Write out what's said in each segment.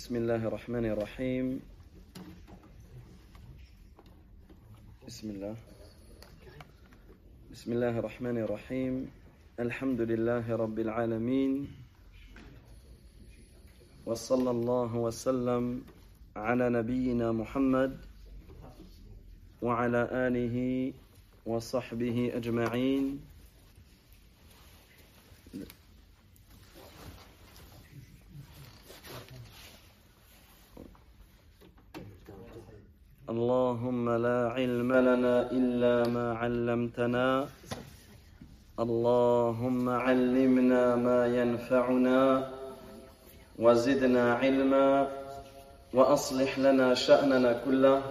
بسم الله الرحمن الرحيم. بسم الله. بسم الله الرحمن الرحيم. الحمد لله رب العالمين. وصلى الله وسلم على نبينا محمد وعلى آله وصحبه أجمعين. اللهم لا علم لنا إلا ما علمتنا. اللهم علمنا ما ينفعنا وزدنا علما وأصلح لنا شأننا كله.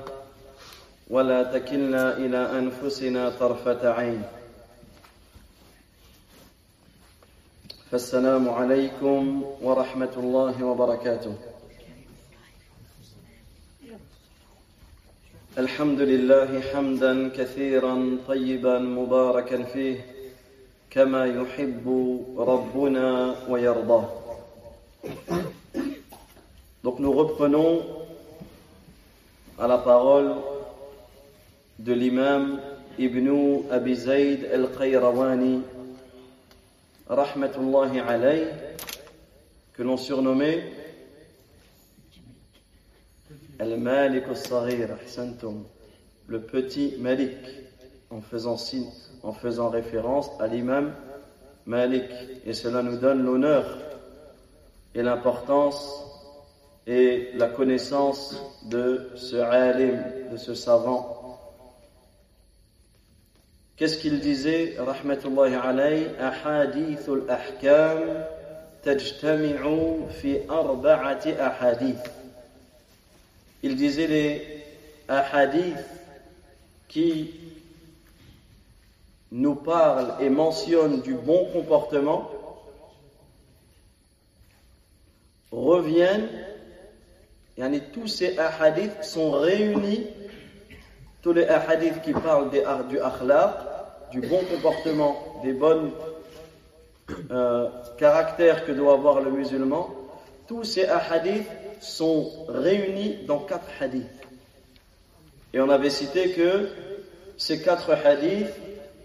ولا تكلنا إلى أنفسنا طرفة عين. فالسلام عليكم ورحمة الله وبركاته. الحمد لله حمدا كثيرا طيبا مباركا فيه كما يحب ربنا ويرضاه Donc nous reprenons à la parole de l'imam Ibn Abi Zayd al-Qayrawani rahmatullahi alayh que l'on surnommait Al-Malik al-Saghir, le petit Malik, en faisant, signe, en faisant référence à l'imam Malik. Et cela nous donne l'honneur et l'importance et la connaissance de ce alim, de ce savant. Qu'est-ce qu'il disait, rahmatullahi alayh, ahadith al-ahkam tajtami'u fi arba'ati ahadith. Il disait les ahadith qui nous parlent et mentionnent du bon comportement reviennent, et tous ces ahadiths sont réunis, tous les ahadiths qui parlent du akhlaq, du bon comportement, des bonnes euh, caractères que doit avoir le musulman, tous ces ahadiths sont réunis dans quatre hadiths. Et on avait cité que ces quatre hadiths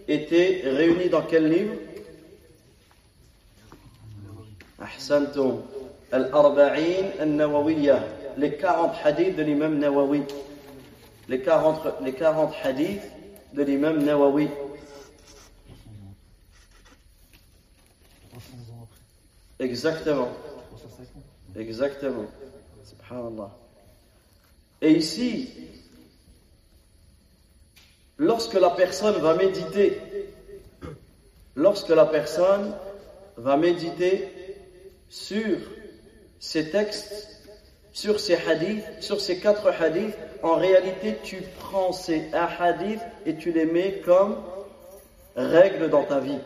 étaient réunis dans quel livre? al-Arba'in al-Nawawiyya, les 40 hadiths de l'imam Nawawi. Les 40, les 40 hadiths de l'imam Nawawi. Exactement. Exactement. Subhanallah. Et ici, lorsque la personne va méditer, lorsque la personne va méditer sur ces textes, sur ces hadiths, sur ces quatre hadiths, en réalité, tu prends ces hadiths et tu les mets comme règles dans ta vie.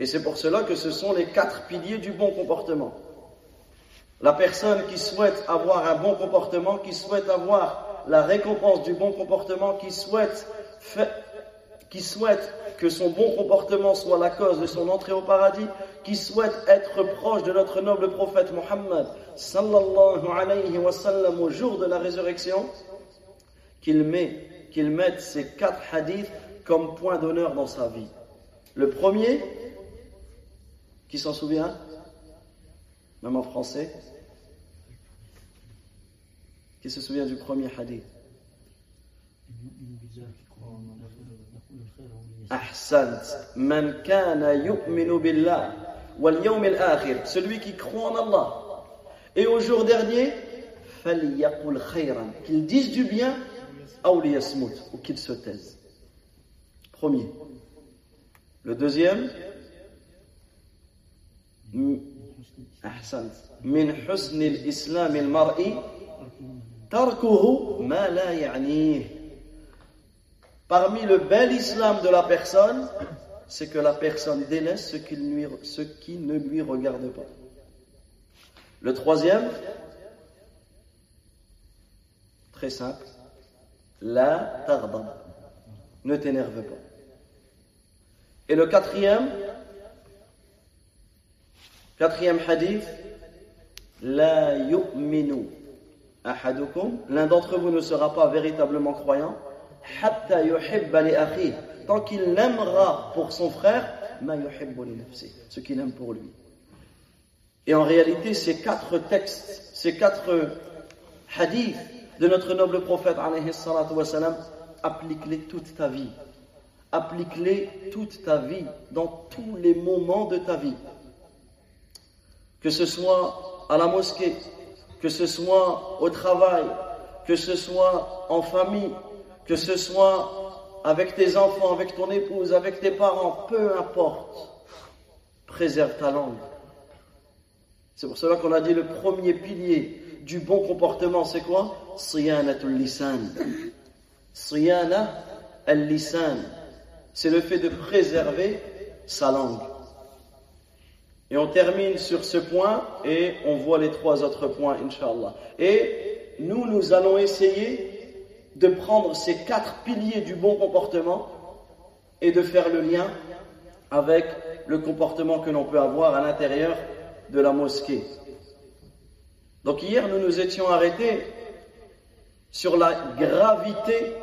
Et c'est pour cela que ce sont les quatre piliers du bon comportement. La personne qui souhaite avoir un bon comportement, qui souhaite avoir la récompense du bon comportement, qui souhaite, que son bon comportement soit la cause de son entrée au paradis, qui souhaite être proche de notre noble prophète Mohammed sallallahu alayhi wa sallam au jour de la résurrection, qu'il met, qu'il mette ces quatre hadiths comme point d'honneur dans sa vie. Le premier, qui s'en souvient même en français. Qui se souvient du premier hadith? Celui qui croit en Allah. Et au jour dernier. Qu'il dise du bien ou qu'il se taise. Premier. Le deuxième, أحسنت من حسن الإسلام المرء تركه ما لا يعنيه Parmi le bel islam de la personne, c'est que la personne délaisse ce qui, lui, ce qui ne lui regarde pas. Le troisième, très simple, la tarda, ne t'énerve pas. Et le quatrième, quatrième hadith, la yu'minu l'un d'entre vous ne sera pas véritablement croyant tant qu'il aimera pour son frère ce qu'il aime pour lui. Et en réalité, ces quatre textes, ces quatre hadiths de notre noble prophète, applique-les toute ta vie. Applique-les toute ta vie, dans tous les moments de ta vie. Que ce soit à la mosquée, que ce soit au travail, que ce soit en famille, que ce soit avec tes enfants, avec ton épouse, avec tes parents, peu importe, préserve ta langue. C'est pour cela qu'on a dit le premier pilier du bon comportement, c'est quoi? Siyanatul lisan. Siyana al-lisan. C'est le fait de préserver sa langue. Et on termine sur ce point et on voit les trois autres points, Inch'Allah. Et nous, nous allons essayer de prendre ces quatre piliers du bon comportement et de faire le lien avec le comportement que l'on peut avoir à l'intérieur de la mosquée. Donc hier, nous nous étions arrêtés sur la gravité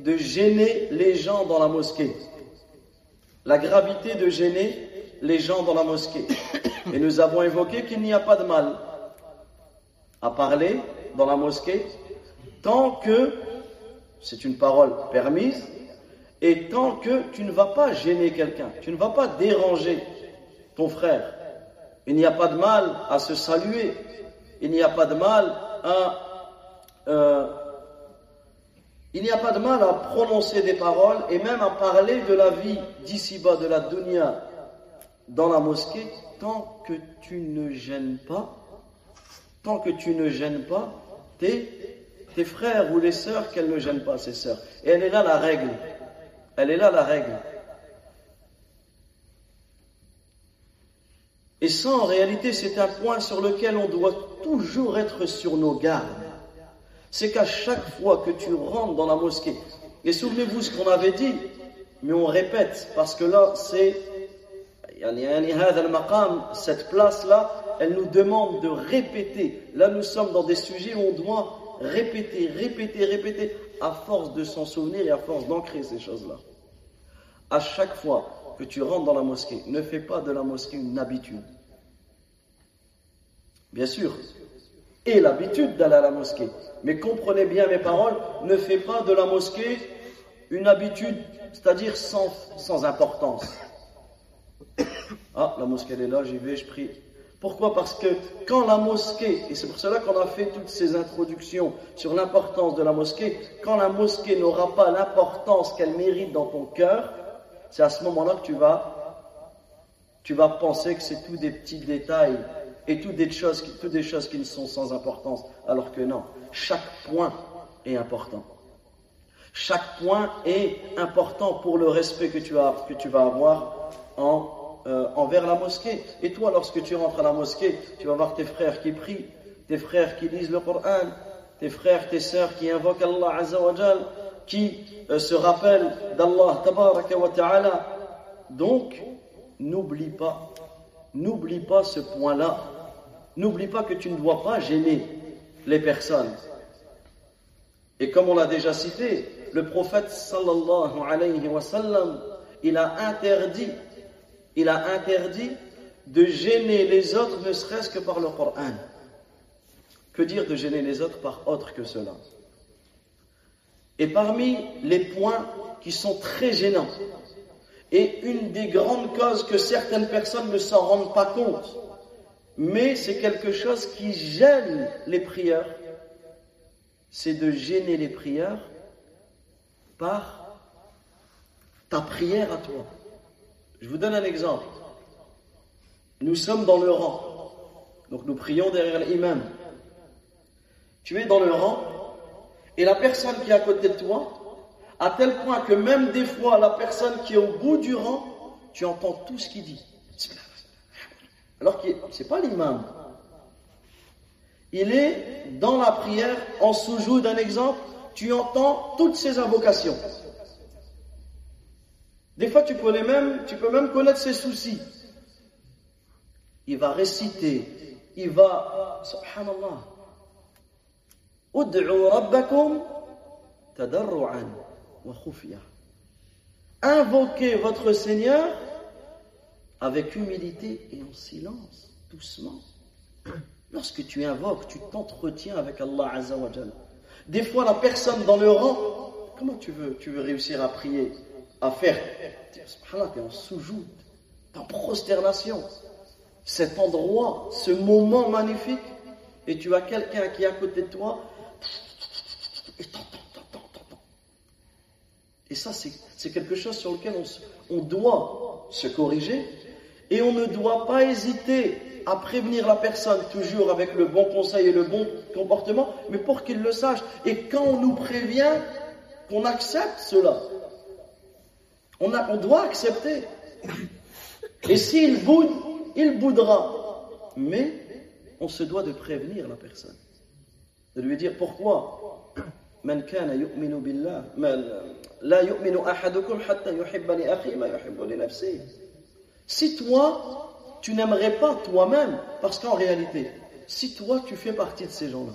de gêner les gens dans la mosquée. La gravité de gêner les gens dans la mosquée. Et nous avons évoqué qu'il n'y a pas de mal à parler dans la mosquée tant que c'est une parole permise, et tant que tu ne vas pas gêner quelqu'un, tu ne vas pas déranger ton frère, il n'y a pas de mal à se saluer, il n'y a pas de mal à euh, il n'y a pas de mal à prononcer des paroles et même à parler de la vie d'ici-bas, de la dunya, dans la mosquée, tant que tu ne gênes pas, tant que tu ne gênes pas tes frères ou les sœurs qu'elles ne gênent pas ses sœurs. Et elle est là la règle. Elle est là la règle. Et ça, en réalité, c'est un point sur lequel on doit toujours être sur nos gardes. C'est qu'à chaque fois que tu rentres dans la mosquée, et souvenez-vous ce qu'on avait dit, mais on répète, parce que là, c'est cette place-là, elle nous demande de répéter. Là, nous sommes dans des sujets où on doit répéter, répéter, répéter, à force de s'en souvenir et à force d'ancrer ces choses-là. À chaque fois que tu rentres dans la mosquée, ne fais pas de la mosquée une habitude. Bien sûr, et l'habitude d'aller à la mosquée. Mais comprenez bien mes paroles, ne fais pas de la mosquée une habitude, c'est-à-dire sans, sans importance. Ah, la mosquée elle est là, j'y vais, je prie. Pourquoi? Parce que quand la mosquée, et c'est pour cela qu'on a fait toutes ces introductions sur l'importance de la mosquée, quand la mosquée n'aura pas l'importance qu'elle mérite dans ton cœur, c'est à ce moment-là que tu vas, tu vas penser que c'est tous des petits détails et toutes des, choses, des choses qui ne sont sans importance, alors que non, chaque point est important. Chaque point est important pour le respect que tu, as, que tu vas avoir en euh, envers la mosquée. Et toi, lorsque tu rentres à la mosquée, tu vas voir tes frères qui prient, tes frères qui lisent le Coran, tes frères, tes sœurs qui invoquent Allah Azzawajal, qui euh, se rappellent d'Allah Tabaraka wa Ta'ala. Donc, n'oublie pas, n'oublie pas ce point-là. N'oublie pas que tu ne dois pas gêner les personnes. Et comme on l'a déjà cité, le prophète sallallahu alayhi wa sallam, il a interdit il a interdit de gêner les autres ne serait-ce que par le Coran. Que dire de gêner les autres par autre que cela? Et parmi les points qui sont très gênants, et une des grandes causes que certaines personnes ne s'en rendent pas compte, mais c'est quelque chose qui gêne les prieurs, c'est de gêner les prieurs par ta prière à toi. Je vous donne un exemple. Nous sommes dans le rang. Donc nous prions derrière l'imam. Tu es dans le rang et la personne qui est à côté de toi, à tel point que même des fois la personne qui est au bout du rang, tu entends tout ce qu'il dit. Alors que ce n'est pas l'imam. Il est dans la prière, en sous d'un exemple, tu entends toutes ses invocations. Des fois, tu, connais même, tu peux même connaître ses soucis. Il va réciter, il va, subhanallah. Ud'u rabbakum tadarru'an wa khufya. Invoquez votre Seigneur avec humilité et en silence, doucement. Lorsque tu invoques, tu t'entretiens avec Allah Azzawajal. Des fois, la personne dans le rang, comment tu veux, tu veux réussir à prier, à faire Subhanallah, tu es en soujoud, en prosternation. Cet endroit, ce moment magnifique, et tu as quelqu'un qui est à côté de toi, et Et ça, c'est quelque chose sur lequel on, on doit se corriger, et on ne doit pas hésiter à prévenir la personne toujours avec le bon conseil et le bon comportement, mais pour qu'il le sache. Et quand on nous prévient, qu'on accepte cela. On, doit accepter. Et s'il boude, il boudera. Mais on se doit de prévenir la personne. De lui dire pourquoi. Si toi, tu n'aimerais pas toi-même, parce qu'en réalité, si toi tu fais partie de ces gens-là,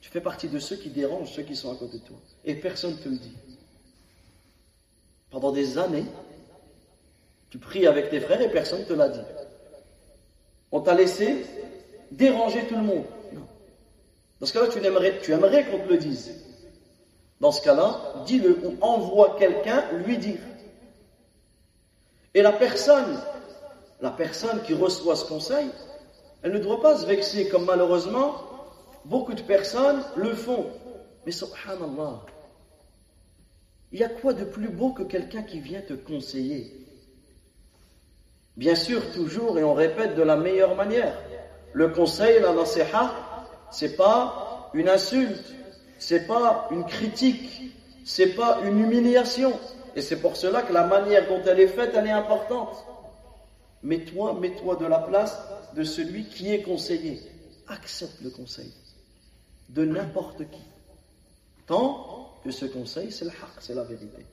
tu fais partie de ceux qui dérangent ceux qui sont à côté de toi, et personne ne te le dit. Pendant des années, tu pries avec tes frères et personne ne te l'a dit. On t'a laissé déranger tout le monde. Non. Dans ce cas-là, tu aimerais, tu aimerais qu'on te le dise. Dans ce cas-là, dis-le ou envoie quelqu'un lui dire. Et la personne la personne qui reçoit ce conseil, elle ne doit pas se vexer comme malheureusement beaucoup de personnes le font. Mais subhanallah, il y a quoi de plus beau que quelqu'un qui vient te conseiller? Bien sûr, toujours, et on répète de la meilleure manière. Le conseil, la nasiha, c'est pas une insulte, c'est pas une critique, c'est pas une humiliation. Et c'est pour cela que la manière dont elle est faite, elle est importante. Mets-toi, mets-toi de la place de celui qui est conseillé. Accepte le conseil de n'importe qui. Tant que ce conseil, c'est le haq, c'est la vérité.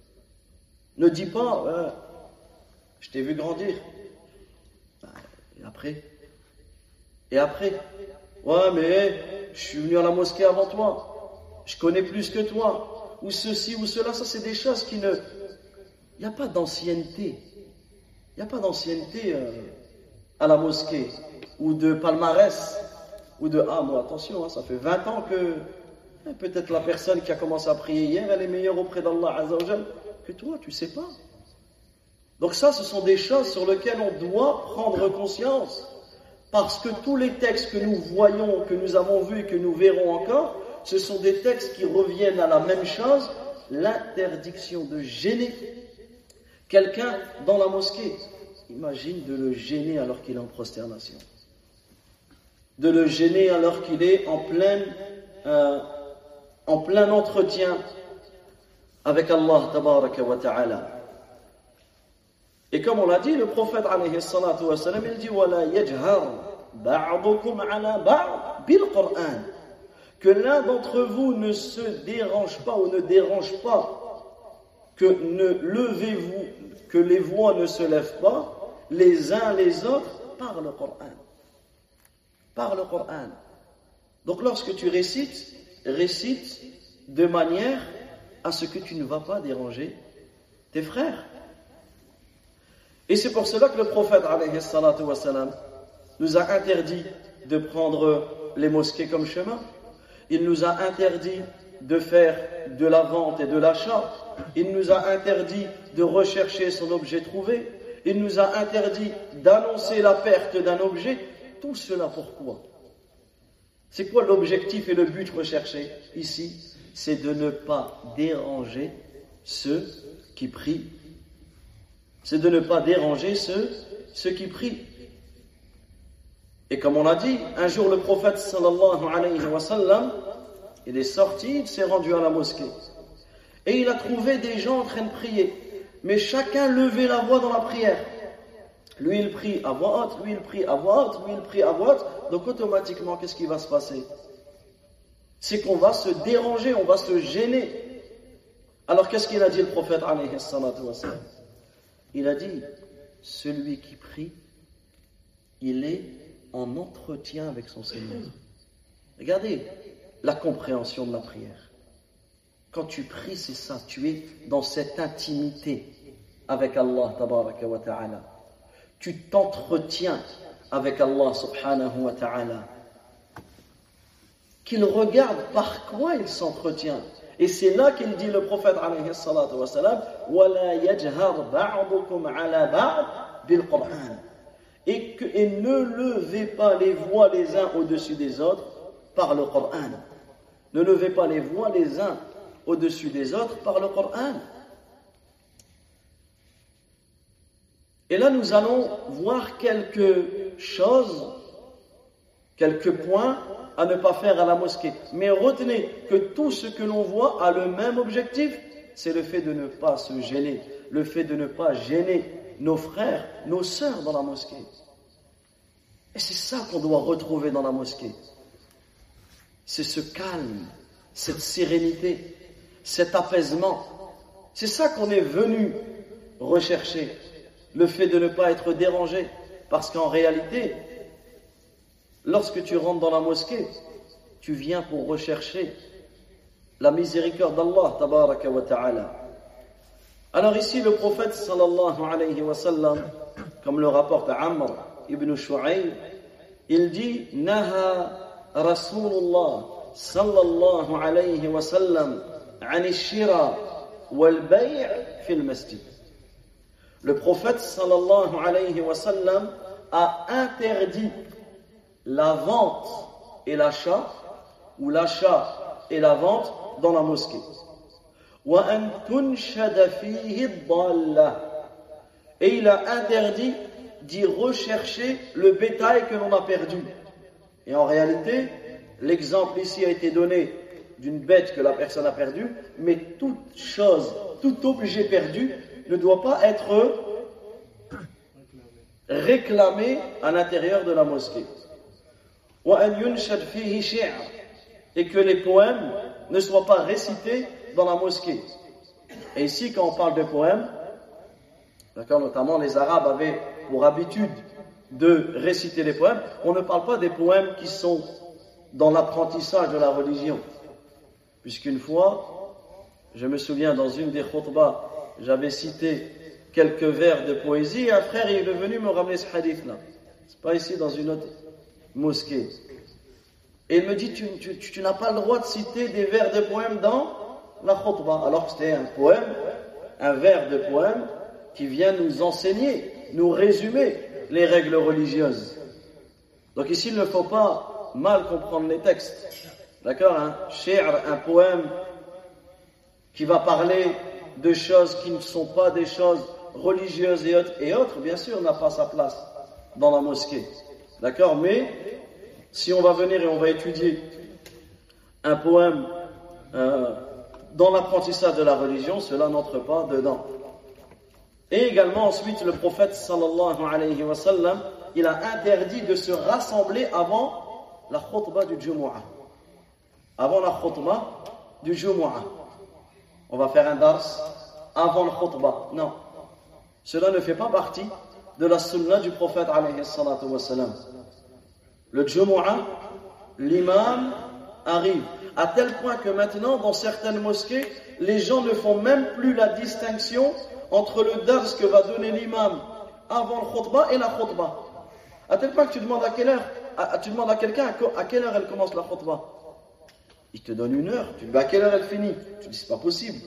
Ne dis pas, je t'ai vu grandir. Bah, et après? Et après? Ouais, mais je suis venu à la mosquée avant toi. Je connais plus que toi. Ou ceci ou cela, ça c'est des choses qui ne... Il n'y a pas d'ancienneté. Il n'y a pas d'ancienneté euh, à la mosquée, ou de palmarès, ou de Ah, moi, attention, hein, ça fait 20 ans que peut-être la personne qui a commencé à prier hier, elle est meilleure auprès d'Allah que toi, tu sais pas. Donc, ça, ce sont des choses sur lesquelles on doit prendre conscience. Parce que tous les textes que nous voyons, que nous avons vus et que nous verrons encore, ce sont des textes qui reviennent à la même chose, l'interdiction de gêner Quelqu'un dans la mosquée, imagine de le gêner alors qu'il est en prosternation. De le gêner alors qu'il est en plein, euh, en plein entretien avec Allah wa ta'ala. Et comme on l'a dit, le prophète alayhi salatu wa sallam, il dit Qur'an. Que l'un d'entre vous ne se dérange pas ou ne dérange pas que ne levez-vous, que les voix ne se lèvent pas les uns les autres par le Coran. Par le Coran. Donc lorsque tu récites, récite de manière à ce que tu ne vas pas déranger tes frères. Et c'est pour cela que le prophète nous a interdit de prendre les mosquées comme chemin. Il nous a interdit de faire de la vente et de l'achat. Il nous a interdit de rechercher son objet trouvé. Il nous a interdit d'annoncer la perte d'un objet. Tout cela pourquoi? C'est quoi l'objectif et le but recherché ici? C'est de ne pas déranger ceux qui prient. C'est de ne pas déranger ceux, qui prient. Et comme on l'a dit, un jour le prophète sallallahu alayhi wa sallam, il est sorti, il s'est rendu à la mosquée. Et il a trouvé des gens en train de prier. Mais chacun levait la voix dans la prière. Lui, il prie à voix haute, lui, il prie à voix haute, lui, il prie à voix haute. Donc automatiquement, qu'est-ce qui va se passer? C'est qu'on va se déranger, on va se gêner. Alors qu'est-ce qu'il a dit le prophète Il a dit, celui qui prie, il est en entretien avec son Seigneur. Regardez, la compréhension de la prière. Quand tu pries, c'est ça, tu es dans cette intimité avec Allah ta'ala. Tu t'entretiens avec Allah subhanahu wa ta'ala. Qu'il regarde par quoi il s'entretient. Et c'est là qu'il dit le prophète alayhi salatu wa salam, et, que, et ne levez pas les voix les uns au-dessus des autres par le Coran. Ne levez pas les voix les uns au-dessus des autres par le Coran. Et là, nous allons voir quelque choses, quelques points à ne pas faire à la mosquée. Mais retenez que tout ce que l'on voit a le même objectif, c'est le fait de ne pas se gêner, le fait de ne pas gêner nos frères, nos sœurs dans la mosquée. Et c'est ça qu'on doit retrouver dans la mosquée. C'est ce calme, cette sérénité, cet apaisement. C'est ça qu'on est venu rechercher le fait de ne pas être dérangé. Parce qu'en réalité, lorsque tu rentres dans la mosquée, tu viens pour rechercher la miséricorde d'Allah, tabaraka wa ta'ala. Alors ici, le prophète, sallallahu alayhi wa sallam, comme le rapporte Amr ibn Shu'ayl, il dit, « Naha Rasulullah sallallahu alayhi wa sallam, anishira wal bay' fil masjid » Le prophète a interdit la vente et l'achat ou l'achat et la vente dans la mosquée. Et il a interdit d'y rechercher le bétail que l'on a perdu. Et en réalité, l'exemple ici a été donné d'une bête que la personne a perdue, mais toute chose, tout objet perdu ne doit pas être réclamé à l'intérieur de la mosquée. Et que les poèmes ne soient pas récités dans la mosquée. Et ici, quand on parle de poèmes, d'accord, notamment les Arabes avaient pour habitude de réciter les poèmes, on ne parle pas des poèmes qui sont dans l'apprentissage de la religion. Puisqu'une fois, je me souviens dans une des khutbahs, j'avais cité quelques vers de poésie et un frère est venu me ramener ce hadith-là. C'est pas ici dans une autre mosquée. Et il me dit, tu, n'as pas le droit de citer des vers de poèmes dans la khutbah. Alors que c'était un poème, un vers de poème qui vient nous enseigner, nous résumer les règles religieuses. Donc ici, il ne faut pas mal comprendre les textes. D'accord Un hein? un poème qui va parler de choses qui ne sont pas des choses religieuses et autres, et autres bien sûr, n'a pas sa place dans la mosquée. D'accord? Mais si on va venir et on va étudier un poème euh, dans l'apprentissage de la religion, cela n'entre pas dedans. Et également ensuite, le prophète sallallahu alayhi wa sallam, il a interdit de se rassembler avant la khutbah du Jumu'ah avant la khutbah du Jumu'ah. On va faire un dars avant le khutbah. Non. Cela ne fait pas partie de la sunna du prophète alayhi salatu Le Jumu'ah, l'imam arrive. À tel point que maintenant, dans certaines mosquées, les gens ne font même plus la distinction entre le dars que va donner l'imam avant le khutbah et la khutbah. À tel point que tu demandes à quelle heure, tu demandes à quelqu'un à quelle heure elle commence la khutbah. Il te donne une heure. Tu dis, à quelle heure elle finit Tu dis, c'est pas possible.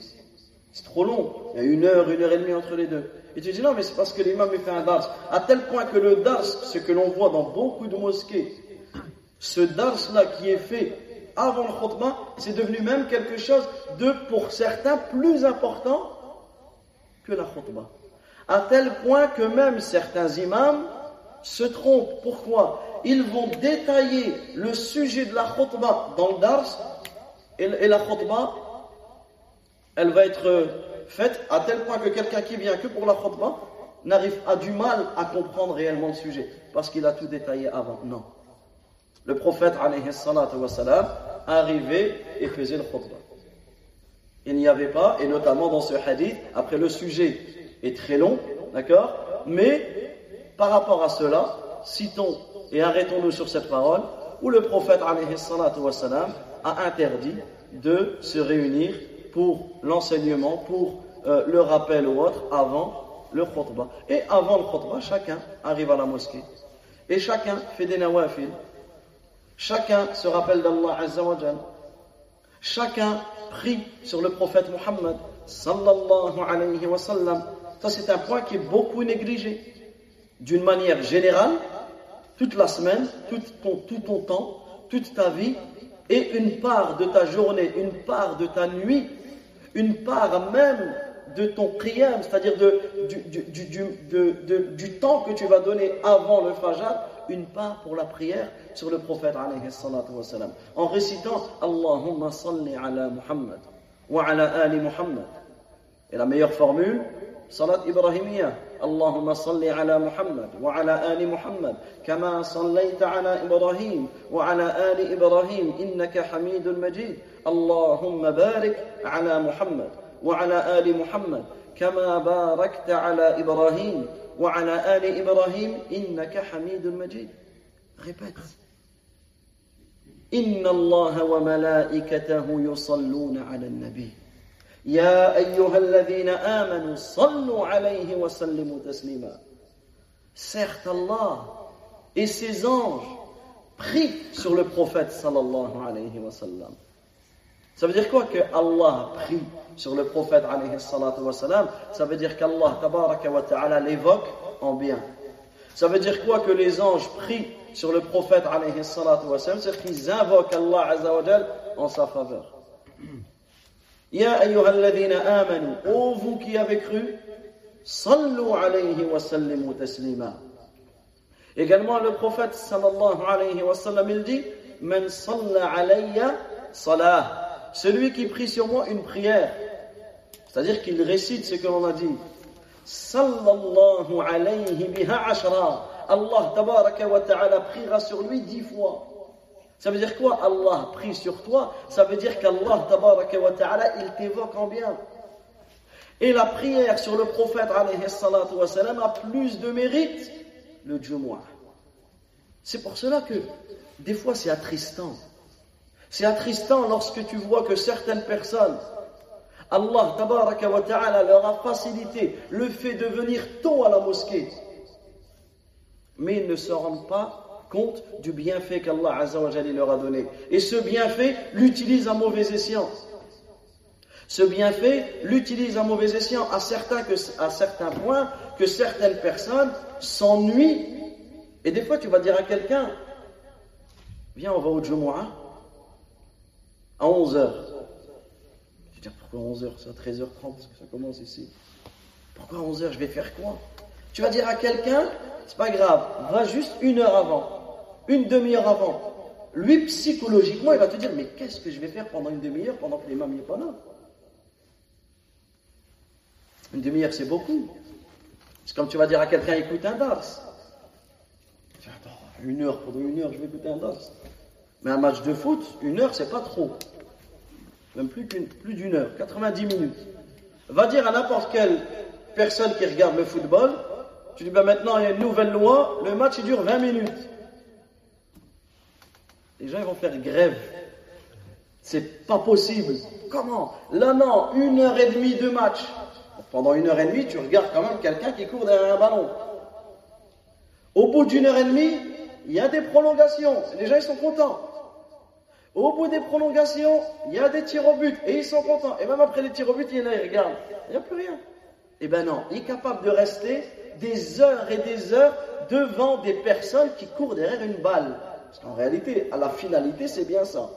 C'est trop long. Il y a une heure, une heure et demie entre les deux. Et tu dis, non, mais c'est parce que l'imam fait un dars. À tel point que le dars, ce que l'on voit dans beaucoup de mosquées, ce dars-là qui est fait avant le khutbah, c'est devenu même quelque chose de, pour certains, plus important que la khutbah. À tel point que même certains imams se trompent. Pourquoi? Ils vont détailler le sujet de la khutbah dans le dars et, la khutbah, elle va être faite à tel point que quelqu'un qui vient que pour la khutbah n'arrive à du mal à comprendre réellement le sujet parce qu'il a tout détaillé avant. Non. Le prophète alayhi arrivait et faisait le khutbah. Il n'y avait pas, et notamment dans ce hadith, après le sujet est très long, d'accord Mais par rapport à cela, citons et arrêtons-nous sur cette parole, où le prophète wassalam, a interdit de se réunir pour l'enseignement, pour euh, le rappel ou autre avant le khutbah. Et avant le khutbah, chacun arrive à la mosquée. Et chacun fait des nawafil. Chacun se rappelle d'Allah Azza wa Chacun prie sur le prophète Muhammad sallallahu alayhi wa. Ça, c'est un point qui est beaucoup négligé. D'une manière générale, toute la semaine, tout ton, tout ton temps, toute ta vie, et une part de ta journée, une part de ta nuit, une part même de ton qiyam, c'est-à-dire de, du, temps que tu vas donner avant le fajr, une part pour la prière sur le prophète en récitant Allahumma salli ala Muhammad wa ala ali Muhammad. Et la meilleure formule, salat ibrahimiyya. اللهم صل على محمد وعلى آل محمد كما صليت على إبراهيم وعلى آل إبراهيم إنك حميد مجيد. اللهم بارك على محمد وعلى آل محمد كما باركت على إبراهيم وعلى آل إبراهيم إنك حميد مجيد. Répète. إن الله وملائكته يصلون على النبي. يا أيها الذين آمنوا صلوا عليه وسلموا تسليما Certes Allah et ses anges prient sur le prophète sallallahu alayhi wa sallam. Ça veut dire quoi que Allah prie sur le prophète alayhi salatu wa sallam Ça veut dire qu'Allah tabaraka wa ta'ala l'évoque en bien. Ça veut dire quoi que les anges prient sur le prophète alayhi salatu wa sallam C'est qu'ils invoquent Allah azza wa en sa faveur. Ya ayyuhalladhina amanu, ô vous qui avez cru, alayhi wa sallimu taslima. Également, le prophète sallallahu alayhi wa sallam, il dit, Man salla alayya salah. Celui qui prie sur moi une prière. C'est-à-dire qu'il récite ce que l'on a dit. Sallallahu alayhi biha ashra. Allah tabaraka wa ta'ala priera sur lui dix fois. Ça veut dire quoi Allah prie sur toi? Ça veut dire qu'Allah wa ta'ala, il t'évoque en bien. Et la prière sur le prophète alayhi wa a plus de mérite le Jumu'ah. C'est pour cela que des fois c'est attristant. C'est attristant lorsque tu vois que certaines personnes, Allah wa ta'ala leur a facilité le fait de venir tôt à la mosquée. Mais ils ne se rendent pas compte du bienfait qu'Allah leur a donné. Et ce bienfait l'utilise à mauvais escient. Ce bienfait l'utilise à mauvais escient à certains, que, à certains points que certaines personnes s'ennuient. Et des fois, tu vas dire à quelqu'un Viens, on va au Jumu'ah à 11h. Tu dis Pourquoi 11h C'est à 13h30 parce que ça commence ici. Pourquoi 11h Je vais faire quoi? Tu vas dire à quelqu'un C'est pas grave, va juste une heure avant une demi-heure avant, lui, psychologiquement, il va te dire, mais qu'est-ce que je vais faire pendant une demi-heure pendant que l'imam n'est pas là? Une demi-heure, c'est beaucoup. C'est comme tu vas dire à quelqu'un, écoute un dars. Attends, une heure, pendant une heure, je vais écouter un dars. Mais un match de foot, une heure, c'est pas trop. Même plus qu'une, plus d'une heure, 90 minutes. Va dire à n'importe quelle personne qui regarde le football, tu dis, ben maintenant, il y a une nouvelle loi, le match, il dure 20 minutes. Les gens vont faire grève. C'est pas possible. Comment? Là, non, une heure et demie de match. Pendant une heure et demie, tu regardes quand même quelqu'un qui court derrière un ballon. Au bout d'une heure et demie, il y a des prolongations. Les gens, ils sont contents. Au bout des prolongations, il y a des tirs au but et ils sont contents. Et même après les tirs au but, il y en a, ils regardent. Il n'y a plus rien. Eh ben non, il est capable de rester des heures et des heures devant des personnes qui courent derrière une balle. Parce qu'en réalité, à la finalité, c'est bien ça.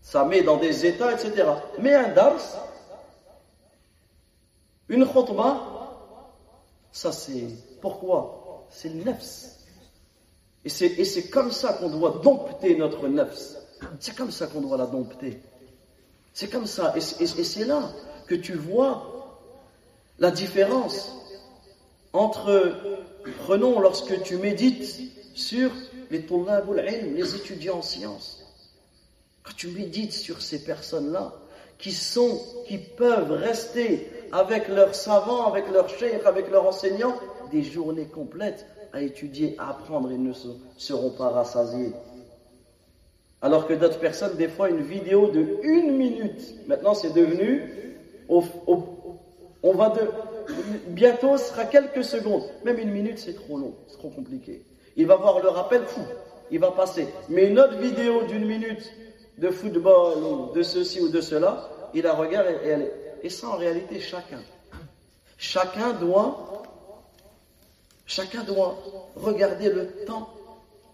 Ça met dans des états, etc. Mais un dars, une khutbah, ça c'est. Pourquoi? C'est le nefs. Et c'est comme ça qu'on doit dompter notre nefs. C'est comme ça qu'on doit la dompter. C'est comme ça. Et c'est là que tu vois la différence entre, prenons lorsque tu médites sur les les étudiants en sciences. Quand tu médites sur ces personnes-là, qui sont, qui peuvent rester avec leurs savants, avec leurs chers, avec leurs enseignants, des journées complètes à étudier, à apprendre, ils ne seront pas rassasiés. Alors que d'autres personnes, des fois, une vidéo de une minute, maintenant c'est devenu, on va de, bientôt ce sera quelques secondes. Même une minute, c'est trop long, c'est trop compliqué. Il va voir le rappel, fou, il va passer. Mais une autre vidéo d'une minute de football de ceci ou de cela, il la regarde et elle est. Et ça, en réalité, chacun. Chacun doit, chacun doit regarder le temps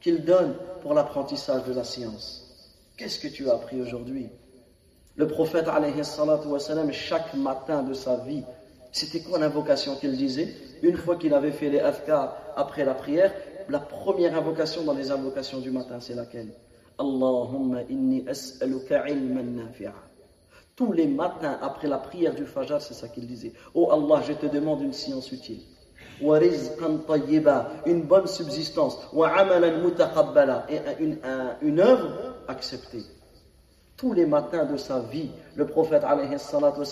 qu'il donne pour l'apprentissage de la science. Qu'est-ce que tu as appris aujourd'hui? Le prophète, alayhi chaque matin de sa vie, c'était quoi l'invocation qu'il disait? Une fois qu'il avait fait les afkar après la prière, la première invocation dans les invocations du matin, c'est laquelle? Allahumma inni as'aluka ilman nafi'a. Tous les matins après la prière du Fajr, c'est ça qu'il disait. Oh Allah, je te demande une science utile. Une bonne subsistance. Et une, une œuvre acceptée. Tous les matins de sa vie, le prophète alayhi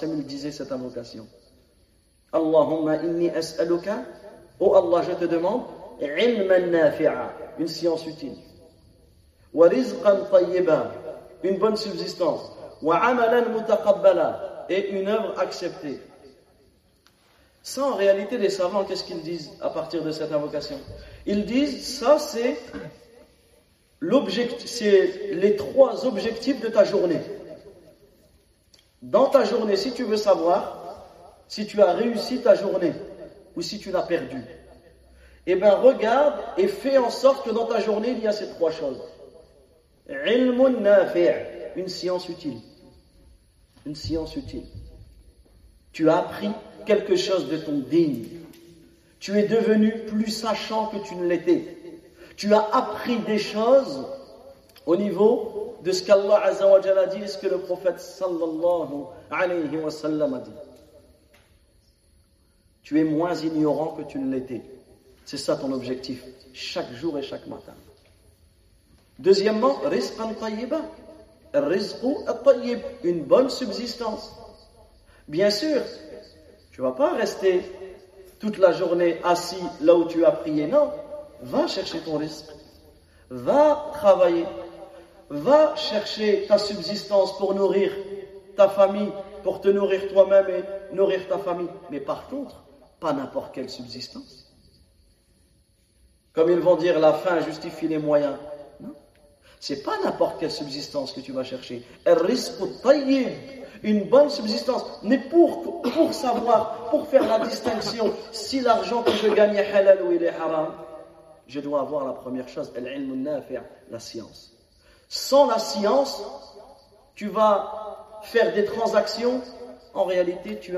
il disait cette invocation. Allahumma inni as'aluka. Oh Allah, je te demande une science utile. Une bonne subsistance. Et une œuvre acceptée. Ça, en réalité, les savants, qu'est-ce qu'ils disent à partir de cette invocation? Ils disent, ça, c'est c'est les trois objectifs de ta journée. Dans ta journée, si tu veux savoir si tu as réussi ta journée ou si tu l'as perdu, eh bien, regarde et fais en sorte que dans ta journée, il y a ces trois choses. Une science utile. Une science utile. Tu as appris quelque chose de ton digne. Tu es devenu plus sachant que tu ne l'étais. Tu as appris des choses au niveau de ce qu'Allah a dit et ce que le prophète sallallahu alayhi wa sallam a dit. Tu es moins ignorant que tu ne l'étais. C'est ça ton objectif, chaque jour et chaque matin. Deuxièmement, rizqan tayyiba. Une bonne subsistance. Bien sûr, tu vas pas rester toute la journée assis là où tu as prié. Non, va chercher ton risque. Va travailler. Va chercher ta subsistance pour nourrir ta famille, pour te nourrir toi-même et nourrir ta famille. Mais par contre, pas n'importe quelle subsistance. Comme ils vont dire, la fin justifie les moyens. Non. C'est pas n'importe quelle subsistance que tu vas chercher. Une bonne subsistance. Mais pour, pour savoir, pour faire la distinction, si l'argent que je gagne est halal ou il est haram, je dois avoir la première chose, la science. Sans la science, tu vas faire des transactions, en réalité tu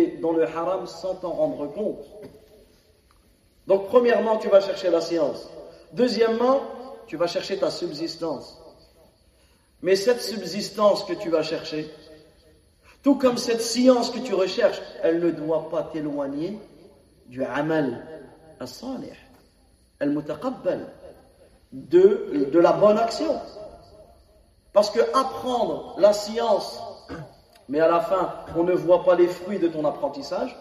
es dans le haram sans t'en rendre compte. Donc premièrement, tu vas chercher la science. Deuxièmement, tu vas chercher ta subsistance. Mais cette subsistance que tu vas chercher, tout comme cette science que tu recherches, elle ne doit pas t'éloigner du amal as-salih, al-mutaqabbal, de, de la bonne action. Parce que apprendre la science, mais à la fin, on ne voit pas les fruits de ton apprentissage,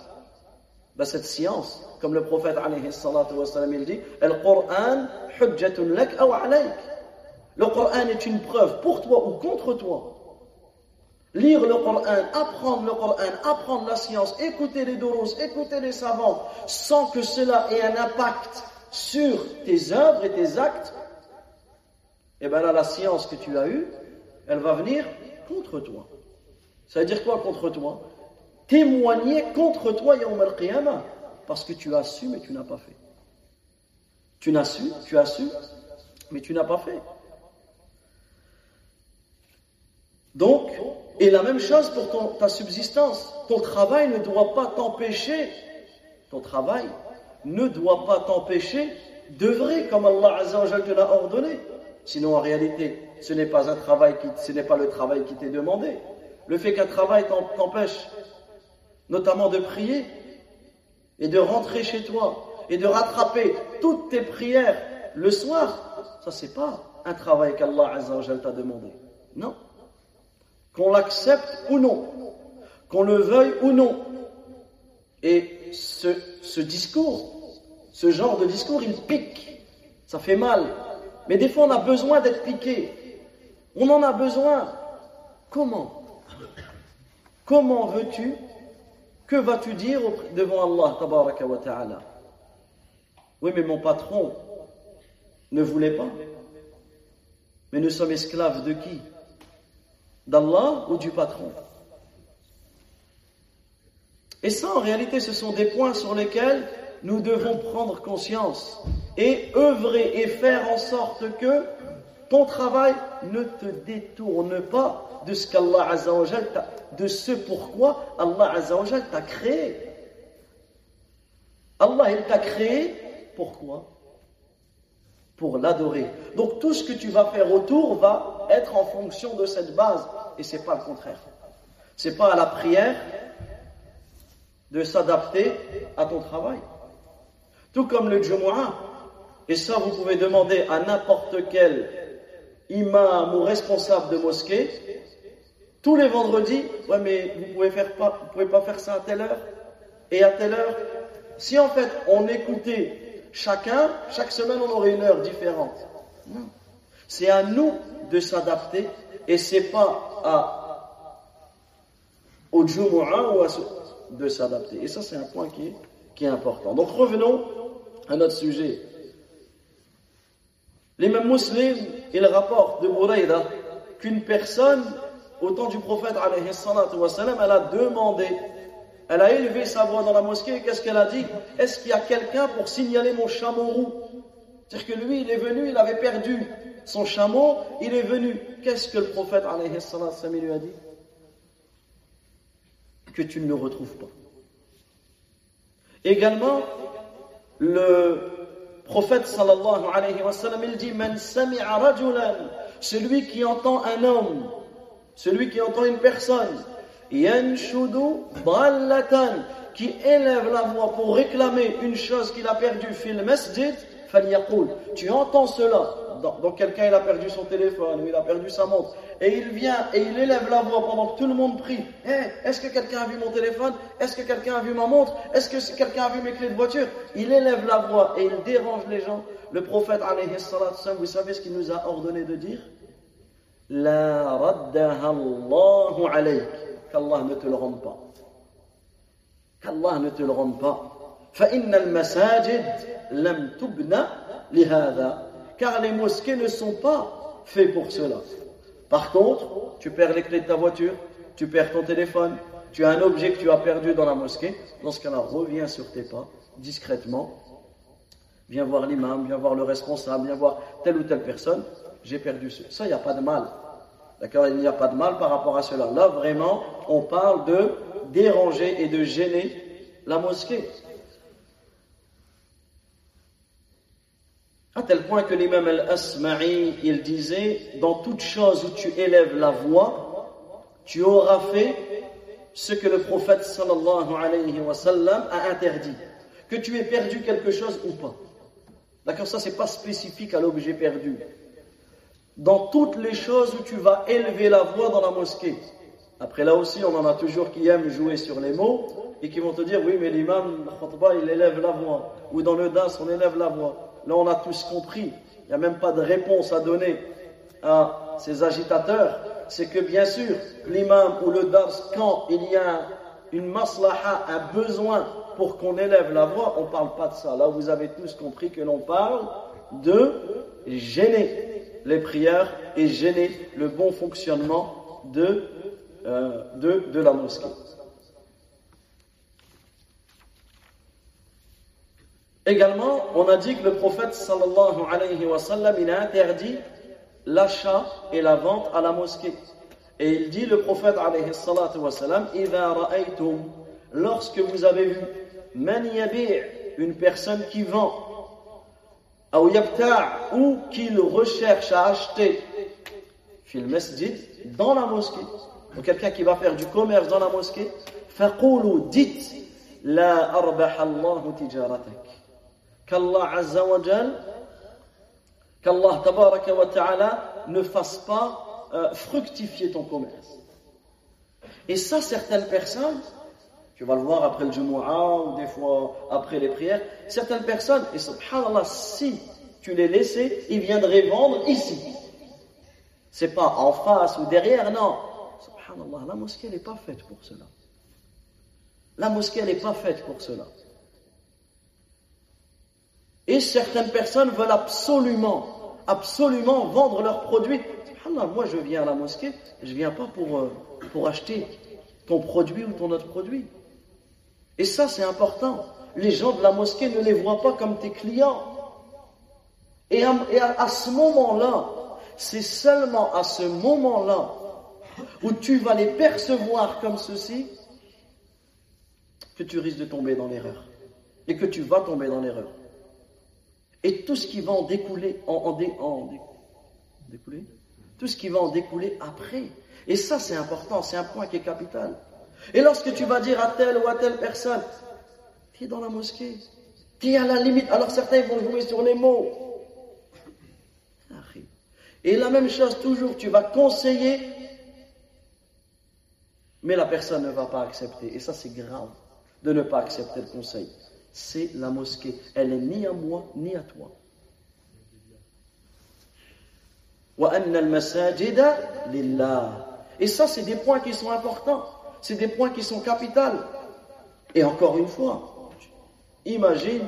ben, cette science, comme le prophète alayhi il dit, le Coran est une preuve pour toi ou contre toi. Lire le Coran, apprendre le Coran, apprendre la science, écouter les doros, écouter les savants, sans que cela ait un impact sur tes œuvres et tes actes, et eh bien là, la science que tu as eue, elle va venir contre toi. Ça veut dire quoi contre toi? Témoigner contre toi, Yawm al parce que tu as su, mais tu n'as pas fait. Tu n'as su, tu as su, mais tu n'as pas fait. Donc, et la même chose pour ta subsistance. Ton travail ne doit pas t'empêcher, ton travail ne doit pas t'empêcher d'œuvrer comme Allah Azzawajal te l'a ordonné. Sinon, en réalité, ce n'est pas le travail qui t'est demandé. Le fait qu'un travail t'empêche notamment de prier et de rentrer chez toi et de rattraper toutes tes prières le soir, ça c'est pas un travail qu'Allah Azzawajal t'a demandé. Non. Qu'on l'accepte ou non, qu'on le veuille ou non. Et ce, ce discours, ce genre de discours, il pique, ça fait mal. Mais des fois on a besoin d'être piqué. On en a besoin. Comment? Comment veux-tu Que vas-tu dire devant Allah Oui, mais mon patron ne voulait pas. Mais nous sommes esclaves de qui? D'Allah ou du patron? Et ça, en réalité, ce sont des points sur lesquels nous devons prendre conscience et œuvrer et faire en sorte que ton travail ne te détourne pas de ce qu'Allah de ce pourquoi Allah Azzawajal t'a créé. Allah, il t'a créé, pourquoi Pour l'adorer. Donc tout ce que tu vas faire autour va être en fonction de cette base. Et c'est pas le contraire. C'est pas à la prière de s'adapter à ton travail. Tout comme le Jumu'ah. Et ça, vous pouvez demander à n'importe quel imam ou responsable de mosquée, tous les vendredis, ouais, mais vous pouvez faire pas, vous pouvez pas faire ça à telle heure et à telle heure. Si en fait on écoutait chacun, chaque semaine on aurait une heure différente. Non. C'est à nous de s'adapter et c'est pas à au Jumu'ah ou à de s'adapter. Et ça c'est un point qui est, important. Donc revenons à notre sujet. L'imam muslim, il rapporte de Bouraïda qu'une personne, au temps du prophète, elle a demandé, elle a élevé sa voix dans la mosquée, qu'est-ce qu'elle a dit? Est-ce qu'il y a quelqu'un pour signaler mon chameau roux? C'est-à-dire que lui, il est venu, il avait perdu son chameau, il est venu. Qu'est-ce que le prophète, lui a dit? Que tu ne le retrouves pas. Également, le prophète sallallahu alayhi wa sallam, il dit sami'a celui qui entend un homme, celui qui entend une personne, qui élève la voix pour réclamer une chose qu'il a perdue fil masjid, tu entends cela. Dans, quelqu'un il a perdu son téléphone ou il a perdu sa montre. Et il vient et il élève la voix pendant que tout le monde prie. Eh, est-ce que quelqu'un a vu mon téléphone? Est-ce que quelqu'un a vu ma montre? Est-ce que quelqu'un a vu mes clés de voiture? Il élève la voix et il dérange les gens. Le prophète alayhi vous savez ce qu'il nous a ordonné de dire? la raddaha Allahu alayk qu'Allah ne te le rende pas qu'Allah ne te le rende pas فإن المساجد لم تبنى لهذا car les mosquées ne sont pas faites pour cela. Par contre, tu perds les clés de ta voiture, tu perds ton téléphone, tu as un objet que tu as perdu dans la mosquée, dans ce cas-là, reviens sur tes pas, discrètement, viens voir l'imam, viens voir le responsable, viens voir telle ou telle personne, j'ai perdu ça. Ça, il n'y a pas de mal. D'accord Il n'y a pas de mal par rapport à cela. Là, vraiment, on parle de déranger et de gêner la mosquée. À tel point que l'imam al-Asma'i, il disait, dans toute chose où tu élèves la voix, tu auras fait ce que le prophète sallallahu alayhi wa sallam a interdit. Que tu aies perdu quelque chose ou pas. D'accord Ça, c'est pas spécifique à l'objet perdu. Dans toutes les choses où tu vas élever la voix dans la mosquée. Après, là aussi, on en a toujours qui aiment jouer sur les mots et qui vont te dire, oui, mais l'imam, il élève la voix. Ou dans le das, on élève la voix. Là, on a tous compris. Il n'y a même pas de réponse à donner à ces agitateurs. C'est que bien sûr, l'imam ou le dars, quand il y a une maslaha, un besoin pour qu'on élève la voix, on ne parle pas de ça. Là, vous avez tous compris que l'on parle de gêner les prières et gêner le bon fonctionnement de, euh, de, la mosquée. Également, on a dit que le prophète sallallahu alayhi wa sallam, il a interdit l'achat et la vente à la mosquée. Et il dit, le prophète alayhi salatu wa sallam, lorsque vous avez vu, une personne qui vend, ou qu'il recherche à acheter, fil masjid, dans la mosquée, ou quelqu'un qui va faire du commerce dans la mosquée, faqulu, dites, la arbaha Allahu tijaratak qu'Allah Azzawajal, qu'Allah Tabaraka wa Ta'ala ne fasse pas euh, fructifier ton commerce. Et ça, certaines personnes, tu vas le voir après le Jumu'ah ou des fois après les prières, certaines personnes, et subhanallah, si tu les laissais, ils viendraient vendre ici. C'est pas en face ou derrière, non. Subhanallah, la mosquée n'est pas faite pour cela. La mosquée n'est pas faite pour cela. Et certaines personnes veulent absolument, absolument vendre leurs produits. moi je viens à la mosquée, je viens pas pour, euh, pour acheter ton produit ou ton autre produit. Et ça c'est important. Les gens de la mosquée ne les voient pas comme tes clients. Et à ce moment-là, c'est seulement à ce moment-là où tu vas les percevoir comme ceci que tu risques de tomber dans l'erreur. Et que tu vas tomber dans l'erreur et tout ce qui va en tout ce qui va en découler après. Et ça, c'est important, c'est un point qui est capital. Et lorsque tu vas dire à telle ou à telle personne, tu es dans la mosquée, tu es à la limite, alors certains vont jouer sur les mots. Et la même chose, toujours, tu vas conseiller, mais la personne ne va pas accepter. Et ça, c'est grave de ne pas accepter le conseil c'est la mosquée. Elle est ni à moi, ni à toi. Et ça, c'est des points qui sont importants. C'est des points qui sont capitaux. Et encore une fois, imagine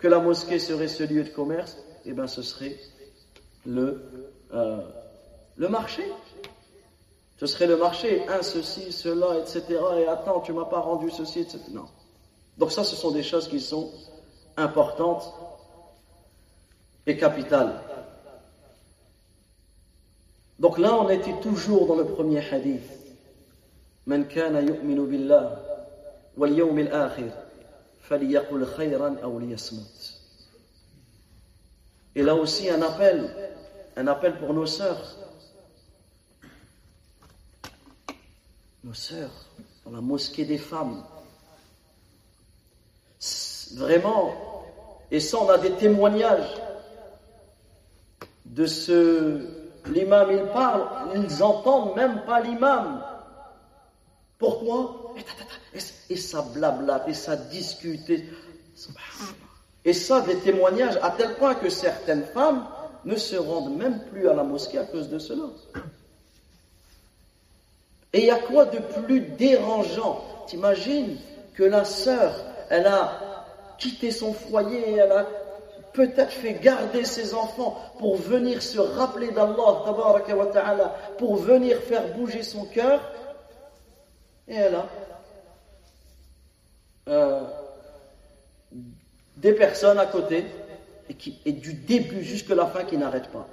que la mosquée serait ce lieu de commerce, et eh bien ce serait le, euh, le marché. Ce serait le marché, un ceci, cela, etc. Et attends, tu m'as pas rendu ceci, etc. Non. Donc ça, ce sont des choses qui sont importantes et capitales. Donc là, on était toujours dans le premier hadith. من كان يؤمن بالله واليوم الآخر فليقل خيرا أو ليصمت. Et là aussi un appel, un appel pour nos sœurs. Nos sœurs, dans la mosquée des femmes, Vraiment. Et ça, on a des témoignages de ce. L'imam, il parle, ils entendent même pas l'imam. Pourquoi Et ça blablate, et ça discute. Et ça, des témoignages à tel point que certaines femmes ne se rendent même plus à la mosquée à cause de cela. Et il y a quoi de plus dérangeant? T'imagines que la sœur, elle a quitté son foyer, elle a peut-être fait garder ses enfants pour venir se rappeler d'Allah, pour venir faire bouger son cœur. Et elle a euh, des personnes à côté et, du début jusqu'à la fin qui n'arrêtent pas.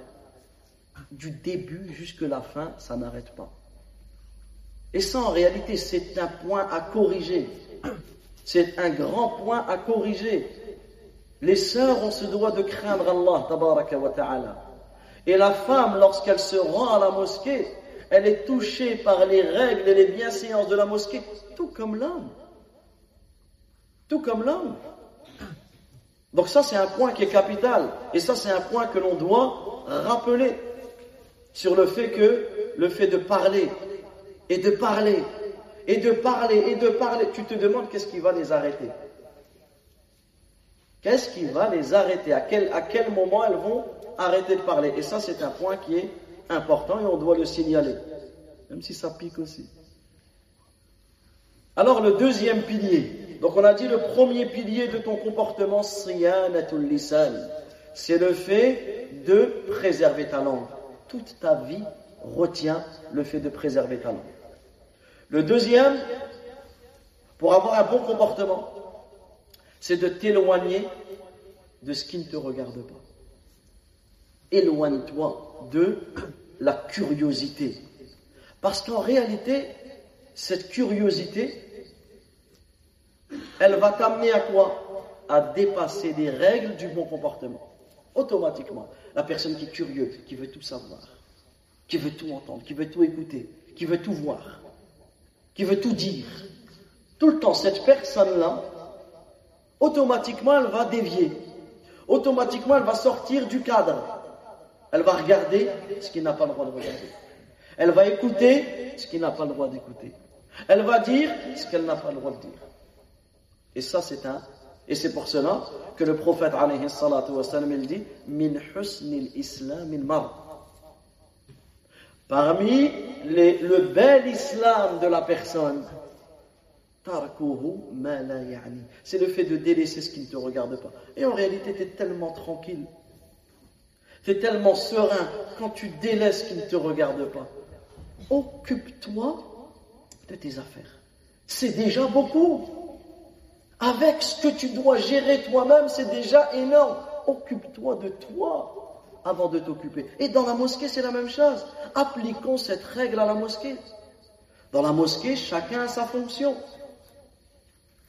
Du début jusqu'à la fin, ça n'arrête pas. Et ça, en réalité, c'est un point à corriger. C'est un grand point à corriger. Les sœurs ont ce droit de craindre Allah, tabaraka wa ta'ala. Et la femme, lorsqu'elle se rend à la mosquée, elle est touchée par les règles et les bienséances de la mosquée, tout comme l'homme. Tout comme l'homme. Donc ça, c'est un point qui est capital. Et ça, c'est un point que l'on doit rappeler sur le fait que, le fait de parler et de parler et de parler et de parler. Tu te demandes qu'est-ce qui va les arrêter? Qu'est-ce qui va les arrêter? À quel, à quel moment elles vont arrêter de parler? Et ça, c'est un point qui est important et on doit le signaler. Même si ça pique aussi. Alors, le deuxième pilier. Donc, on a dit le premier pilier de ton comportement, c'est le fait de préserver ta langue. Toute ta vie retient le fait de préserver ta langue. Le deuxième, pour avoir un bon comportement, c'est de t'éloigner de ce qui ne te regarde pas. Éloigne-toi de la curiosité. Parce qu'en réalité, cette curiosité, elle va t'amener à quoi? À dépasser les règles du bon comportement. Automatiquement. La personne qui est curieuse, qui veut tout savoir, qui veut tout entendre, qui veut tout écouter, qui veut tout voir qui veut tout dire. Tout le temps, cette personne-là, automatiquement, elle va dévier. Automatiquement, elle va sortir du cadre. Elle va regarder ce qu'il n'a pas le droit de regarder. Elle va écouter ce qu'il n'a pas le droit d'écouter. Elle va dire ce qu'elle n'a pas le droit de dire. Et ça, c'est un. Et c'est pour cela que le prophète, alayhi salatu il dit Min husnil islam. Parmi le bel islam de la personne, c'est le fait de délaisser ce qui ne te regarde pas. Et en réalité, tu es tellement tranquille. Tu tellement serein quand tu délaisses qui ne te regarde pas. Occupe-toi de tes affaires. C'est déjà beaucoup. Avec ce que tu dois gérer toi-même, c'est déjà énorme. Occupe-toi de toi avant de t'occuper. Et dans la mosquée, c'est la même chose. Appliquons cette règle à la mosquée. Dans la mosquée, chacun a sa fonction.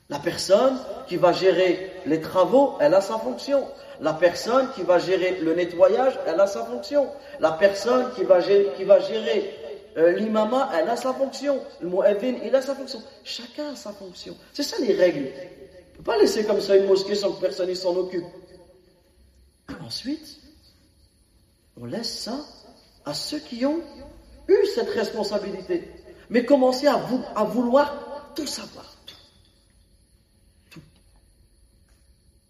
La personne qui va gérer les travaux, elle a sa fonction. La personne qui va gérer le nettoyage, elle a sa fonction. La personne qui va gérer, euh, l'imama, elle a sa fonction. Le mu'adhin, il a sa fonction. Chacun a sa fonction. C'est ça les règles. On ne peut pas laisser comme ça une mosquée sans que personne s'en occupe. Ensuite, on laisse ça à ceux qui ont eu cette responsabilité. Mais commencer à, à vouloir tout savoir.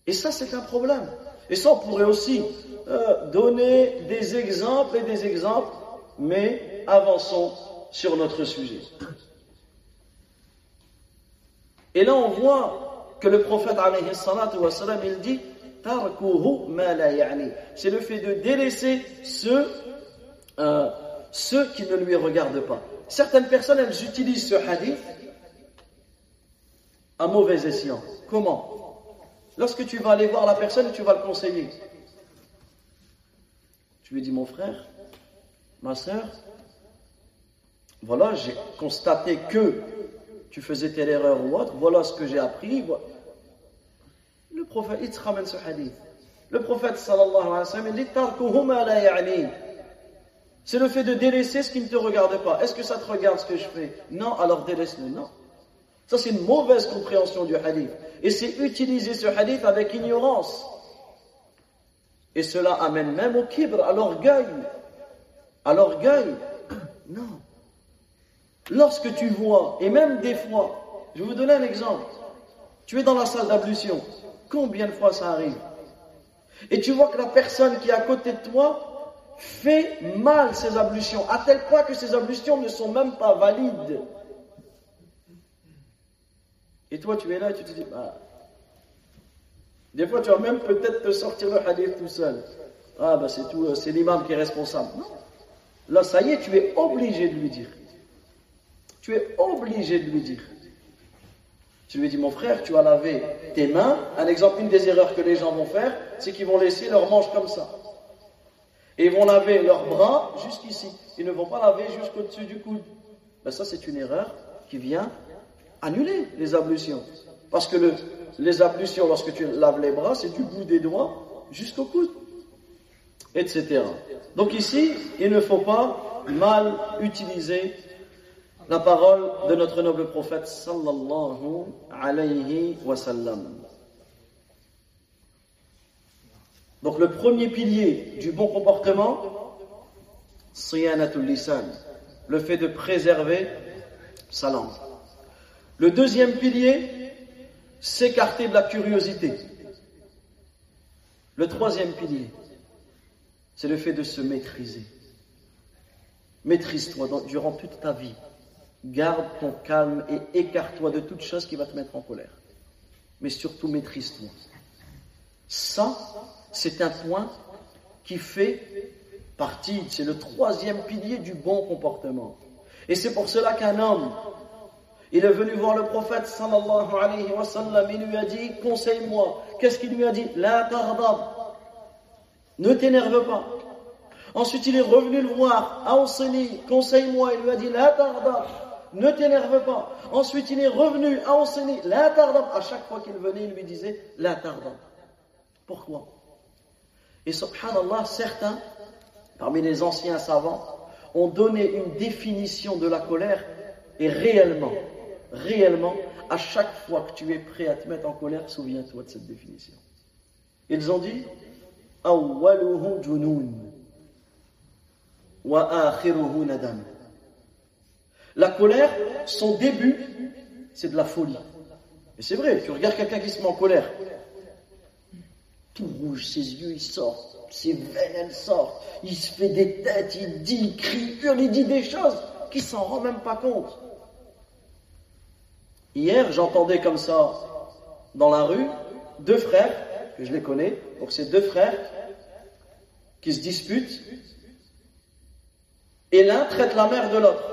Et ça, c'est un problème. Et ça, on pourrait aussi euh, donner des exemples et des exemples, mais avançons sur notre sujet. Et là, on voit que le prophète, wassalam, il dit c'est le fait de délaisser ceux, euh, ceux qui ne lui regardent pas. Certaines personnes, elles utilisent ce hadith à mauvais escient. Comment? Lorsque tu vas aller voir la personne tu vas le conseiller, tu lui dis mon frère, ma soeur, voilà, j'ai constaté que tu faisais telle erreur ou autre, voilà ce que j'ai appris. Le prophète, il te. Le prophète sallallahu alayhi wa sallam, dit C'est le fait de délaisser ce qui ne te regarde pas. Est-ce que ça te regarde ce que je fais? Non, alors délaisse-le. Non. Ça, c'est une mauvaise compréhension du hadith. Et c'est utiliser ce hadith avec ignorance. Et cela amène même au kibr, à l'orgueil. À l'orgueil. Non. Lorsque tu vois, et même des fois, je vais vous donner un exemple. Tu es dans la salle d'ablution. Combien de fois ça arrive? Et tu vois que la personne qui est à côté de toi fait mal ses ablutions, à tel point que ses ablutions ne sont même pas valides. Et toi, tu es là et tu te dis, bah, des fois, tu vas même peut-être te sortir le hadith tout seul. Ah, bah, c'est tout, c'est l'imam qui est responsable. Non. Là, ça y est, tu es obligé de lui dire. Tu es obligé de lui dire. Tu lui dis, mon frère, tu as lavé tes mains. Un exemple, une des erreurs que les gens vont faire, c'est qu'ils vont laisser leurs manches comme ça. Et ils vont laver leurs bras jusqu'ici. Ils ne vont pas laver jusqu'au-dessus du coude. Ben, ça, c'est une erreur qui vient annuler les ablutions. Parce que les ablutions, lorsque tu laves les bras, c'est du bout des doigts jusqu'au coude, etc. Donc ici, il ne faut pas mal utiliser la parole de notre noble prophète sallallahu alayhi wa sallam. Donc le premier pilier du bon comportement, le fait de préserver sa langue. Le deuxième pilier, s'écarter de la curiosité. Le troisième pilier, c'est le fait de se maîtriser. Maîtrise-toi durant toute ta vie. Garde ton calme et écarte-toi de toute chose qui va te mettre en colère. Mais surtout, maîtrise-toi. Ça, c'est un point qui fait partie, c'est le troisième pilier du bon comportement. Et c'est pour cela qu'un homme il est venu voir le prophète sallallahu alayhi wa sallam. Il lui a dit Conseille-moi. Qu'est-ce qu'il lui a dit? La tardab. Ne t'énerve pas. Ensuite, il est revenu le voir. Enseigne, conseille-moi. Il lui a dit La tardab. Ne t'énerve pas. Ensuite, il est revenu enseigner La tardab. À chaque fois qu'il venait, il lui disait La tardab. Pourquoi? Et subhanallah, certains, parmi les anciens savants, ont donné une définition de la colère et réellement, réellement, à chaque fois que tu es prêt à te mettre en colère, souviens-toi de cette définition. Ils ont dit La colère, son début, c'est de la folie. Et c'est vrai, tu regardes quelqu'un qui se met en colère, tout rouge, ses yeux, ils sortent, ses veines, elles sortent. Il se fait des têtes, il dit, il crie, il dit des choses qui s'en rend même pas compte. Hier, j'entendais comme ça, dans la rue, deux frères, que je les connais, donc c'est deux frères qui se disputent, et l'un traite la mère de l'autre.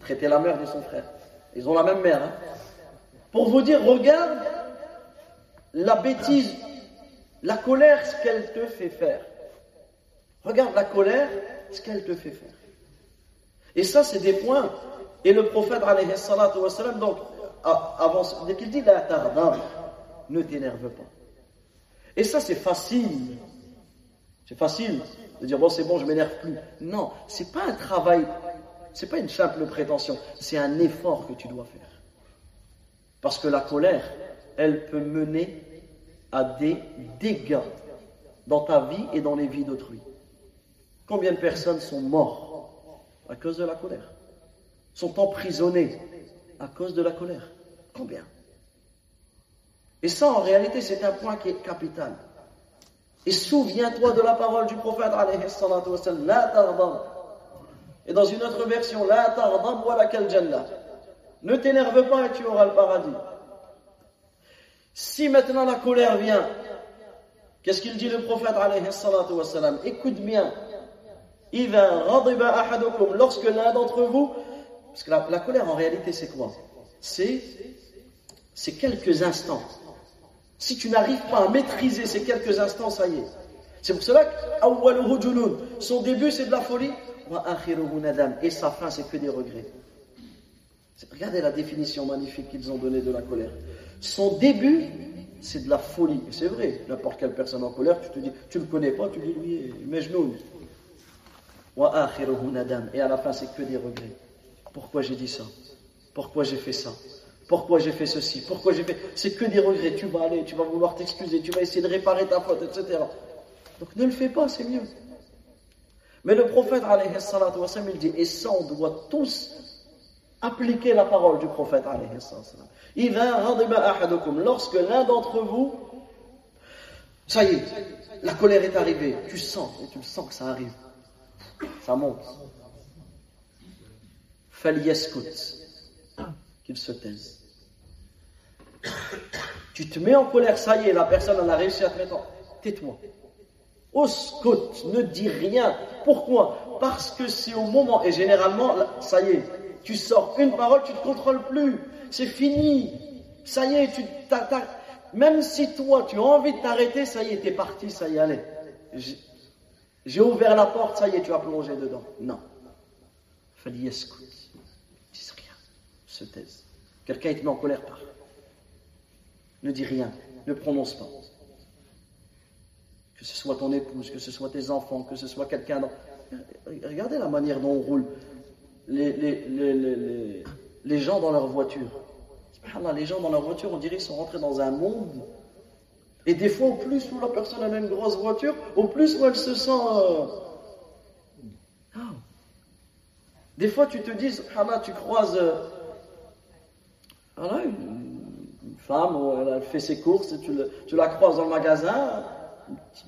Traiter la mère de son frère. Ils ont la même mère. Hein. Pour vous dire, regarde la bêtise, la colère, ce qu'elle te fait faire. Regarde la colère, ce qu'elle te fait faire. Et ça, c'est des points. Et le prophète, alayhi donc, avant, dès qu'il dit la ne t'énerve pas. Et ça, c'est facile. C'est facile de dire bon, c'est bon, je m'énerve plus. Non, c'est pas un travail, c'est pas une simple prétention, c'est un effort que tu dois faire. Parce que la colère, elle peut mener à des dégâts dans ta vie et dans les vies d'autrui. Combien de personnes sont mortes à cause de la colère? Sont emprisonnées à cause de la colère Combien? Et ça, en réalité, c'est un point qui est capital. Et souviens-toi de la parole du prophète, Et dans une autre version, la tardam wa jannah. Ne t'énerve pas et tu auras le paradis. Si maintenant la colère vient, qu'est-ce qu'il dit le prophète Écoute bien. Lorsque l'un d'entre vous, parce que la, colère en réalité c'est quoi? C'est quelques instants. Si tu n'arrives pas à maîtriser ces quelques instants, ça y est. C'est pour cela que son début c'est de la folie, et sa fin c'est que des regrets. Regardez la définition magnifique qu'ils ont donnée de la colère. Son début, c'est de la folie. c'est vrai, n'importe quelle personne en colère, tu te dis, tu ne le connais pas, tu dis oui, mais je Et à la fin, c'est que des regrets. Pourquoi j'ai dit ça? Pourquoi j'ai fait ça? Pourquoi j'ai fait ceci? Pourquoi j'ai fait. C'est que des regrets. Tu vas aller, tu vas vouloir t'excuser, tu vas essayer de réparer ta faute, etc. Donc ne le fais pas, c'est mieux. Mais le prophète, il dit, et ça, on doit tous appliquer la parole du prophète. Lorsque l'un d'entre vous, ça y est, la colère est arrivée, tu sens, et tu sens que ça arrive, ça monte. Qu'il se taise. Tu te mets en colère, ça y est, la personne en a réussi à te mettre en. Tais-toi. Oskut, ne dis rien. Pourquoi? Parce que c'est au moment, et généralement, ça y est, tu sors une parole, tu ne te contrôles plus. C'est fini. Ça y est, tu même si toi tu as envie de t'arrêter, ça y est, t'es parti, ça y est, allez. J'ai ouvert la porte, ça y est, tu as plongé dedans. Non. Fallait. Se taise. Quelqu'un te met en colère, par. Ne dis rien. Ne prononce pas. Que ce soit ton épouse, que ce soit tes enfants, que ce soit quelqu'un. Dans... Regardez la manière dont on roule les, les, gens dans leur voiture. Les gens dans leur voiture, on dirait qu'ils sont rentrés dans un monde. Et des fois, au plus où la personne a une grosse voiture, au plus où elle se sent. Euh, ah. Des fois, tu te dis, tu croises euh, une, femme, elle fait ses courses, tu, tu la croises dans le magasin,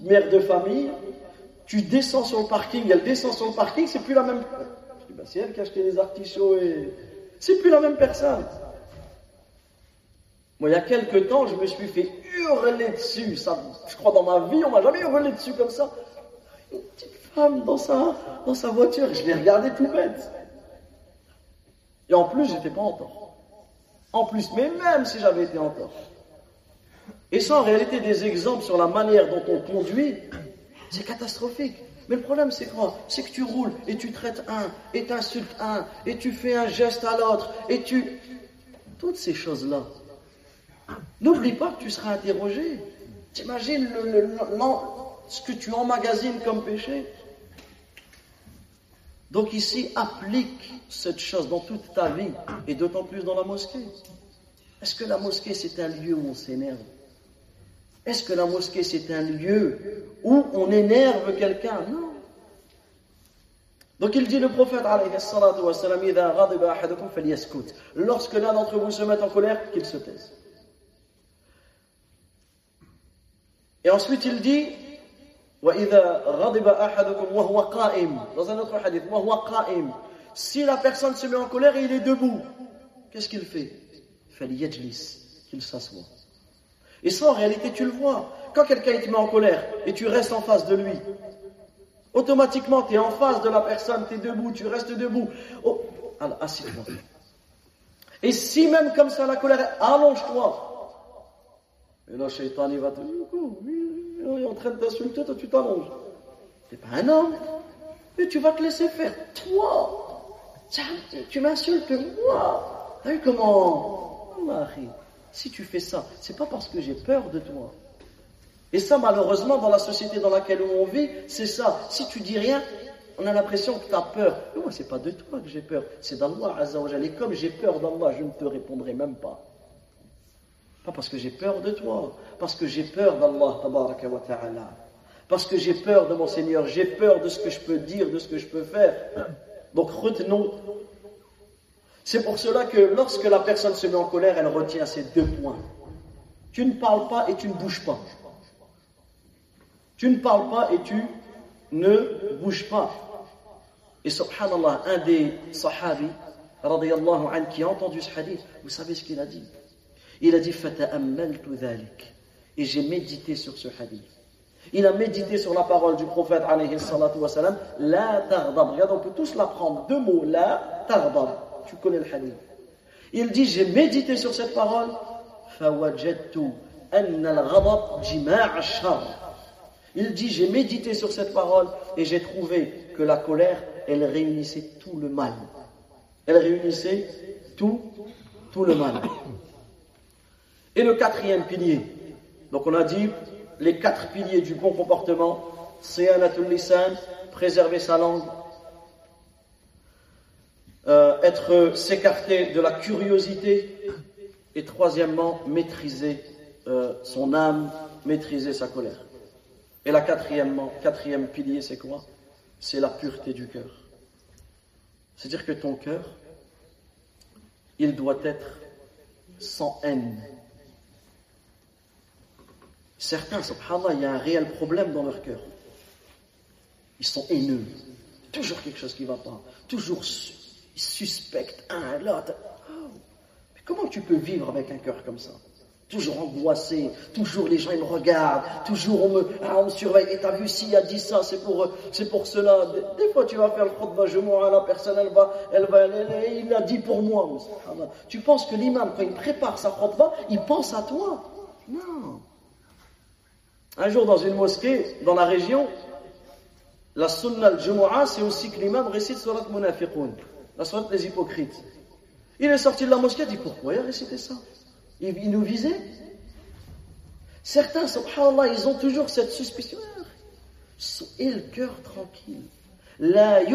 mère de famille, tu descends sur le parking, elle descend sur le parking, c'est plus la même c'est elle qui a acheté les artichauts et. C'est plus la même personne. Moi, il y a quelques temps, je me suis fait hurler dessus. Ça, je crois dans ma vie, on m'a jamais hurlé dessus comme ça. Une petite femme dans sa, dans sa voiture. Je l'ai regardé tout bête. Et en plus, j'étais pas en tort. En plus, mais même si j'avais été en tort. Et ça, en réalité, des exemples sur la manière dont on conduit, c'est catastrophique. Mais le problème, c'est quoi? C'est que tu roules et tu traites un, et tu insultes un, et tu fais un geste à l'autre, et tu. Toutes ces choses-là. N'oublie pas que tu seras interrogé. T'imagines ce que tu emmagasines comme péché Donc ici, applique cette chose dans toute ta vie, et d'autant plus dans la mosquée. Est-ce que la mosquée, c'est un lieu où on s'énerve? Est-ce que la mosquée c'est un lieu où on énerve quelqu'un? Non. Donc il dit le prophète lorsque l'un d'entre vous se met en colère, qu'il se taise. Et ensuite il dit dans un autre hadith, si la personne se met en colère et il est debout, qu'est-ce qu'il fait? Qu'il s'assoit. Et ça, en réalité, tu le vois. Quand quelqu'un te met en colère et tu restes en face de lui, automatiquement, tu es en face de la personne, tu es debout, tu restes debout. Oh, assieds-toi. Ah, et si même comme ça, la colère, allonge-toi. Et là, Shaitan, il va te dire, il est en train de t'insulter, toi tu t'allonges. T'es pas un homme. Mais tu vas te laisser faire. Toi, tu m'insultes, moi. Vu comment? Si tu fais ça, c'est pas parce que j'ai peur de toi. Et ça, malheureusement, dans la société dans laquelle on vit, c'est ça. Si tu dis rien, on a l'impression que tu as peur. Mais moi, c'est pas de toi que j'ai peur, c'est d'Allah Azzawajal. Et comme j'ai peur d'Allah, je ne te répondrai même pas. Pas parce que j'ai peur de toi, parce que j'ai peur d'Allah. Parce que j'ai peur de mon Seigneur, j'ai peur de ce que je peux dire, de ce que je peux faire. Donc retenons. C'est pour cela que lorsque la personne se met en colère, elle retient ces deux points. Tu ne parles pas et tu ne bouges pas. Tu ne parles pas et tu ne bouges pas. Et subhanallah, un des sahabis, anhu, qui a entendu ce hadith, vous savez ce qu'il a dit? Il a dit Et j'ai médité sur ce hadith. Il a médité sur la parole du prophète alayhi salatu wa salam. La tardab. Regarde, on peut tous l'apprendre. Deux mots. La tardab. Tu connais le hadith. Il dit J'ai médité sur cette parole. Il dit J'ai médité sur cette parole et j'ai trouvé que la colère, elle réunissait tout le mal. Elle réunissait tout, tout le mal. Et le quatrième pilier, donc on a dit les quatre piliers du bon comportement, c'est un préserver sa langue, euh, être s'écarter de la curiosité, et troisièmement, maîtriser euh, son âme, maîtriser sa colère. Et la quatrième pilier, c'est quoi? C'est la pureté du cœur. C'est-à-dire que ton cœur, il doit être sans haine, Certains, subhanallah, il y a un réel problème dans leur cœur. Ils sont haineux. Toujours quelque chose qui ne va pas. Toujours ils suspectent un l'autre. Mais comment tu peux vivre avec un cœur comme ça? Toujours angoissé, toujours les gens ils me regardent, toujours on me, ah, surveille. Et t'as vu s'il a dit ça, c'est pour, cela. Des, fois tu vas faire le khutbah, je à la personne, elle va, elle va, il l'a dit pour moi. Tu penses que l'imam, quand il prépare sa khutbah, il pense à toi? Non. Un jour, dans une mosquée, dans la région, la sunna al-jumu'ah, c'est aussi que l'imam récite surat munafiqun, la surat des hypocrites. Il est sorti de la mosquée, il dit pourquoi il a récité ça? Il, nous visait. Certains, subhanallah, ils ont toujours cette suspicion. Et le cœur tranquille. Le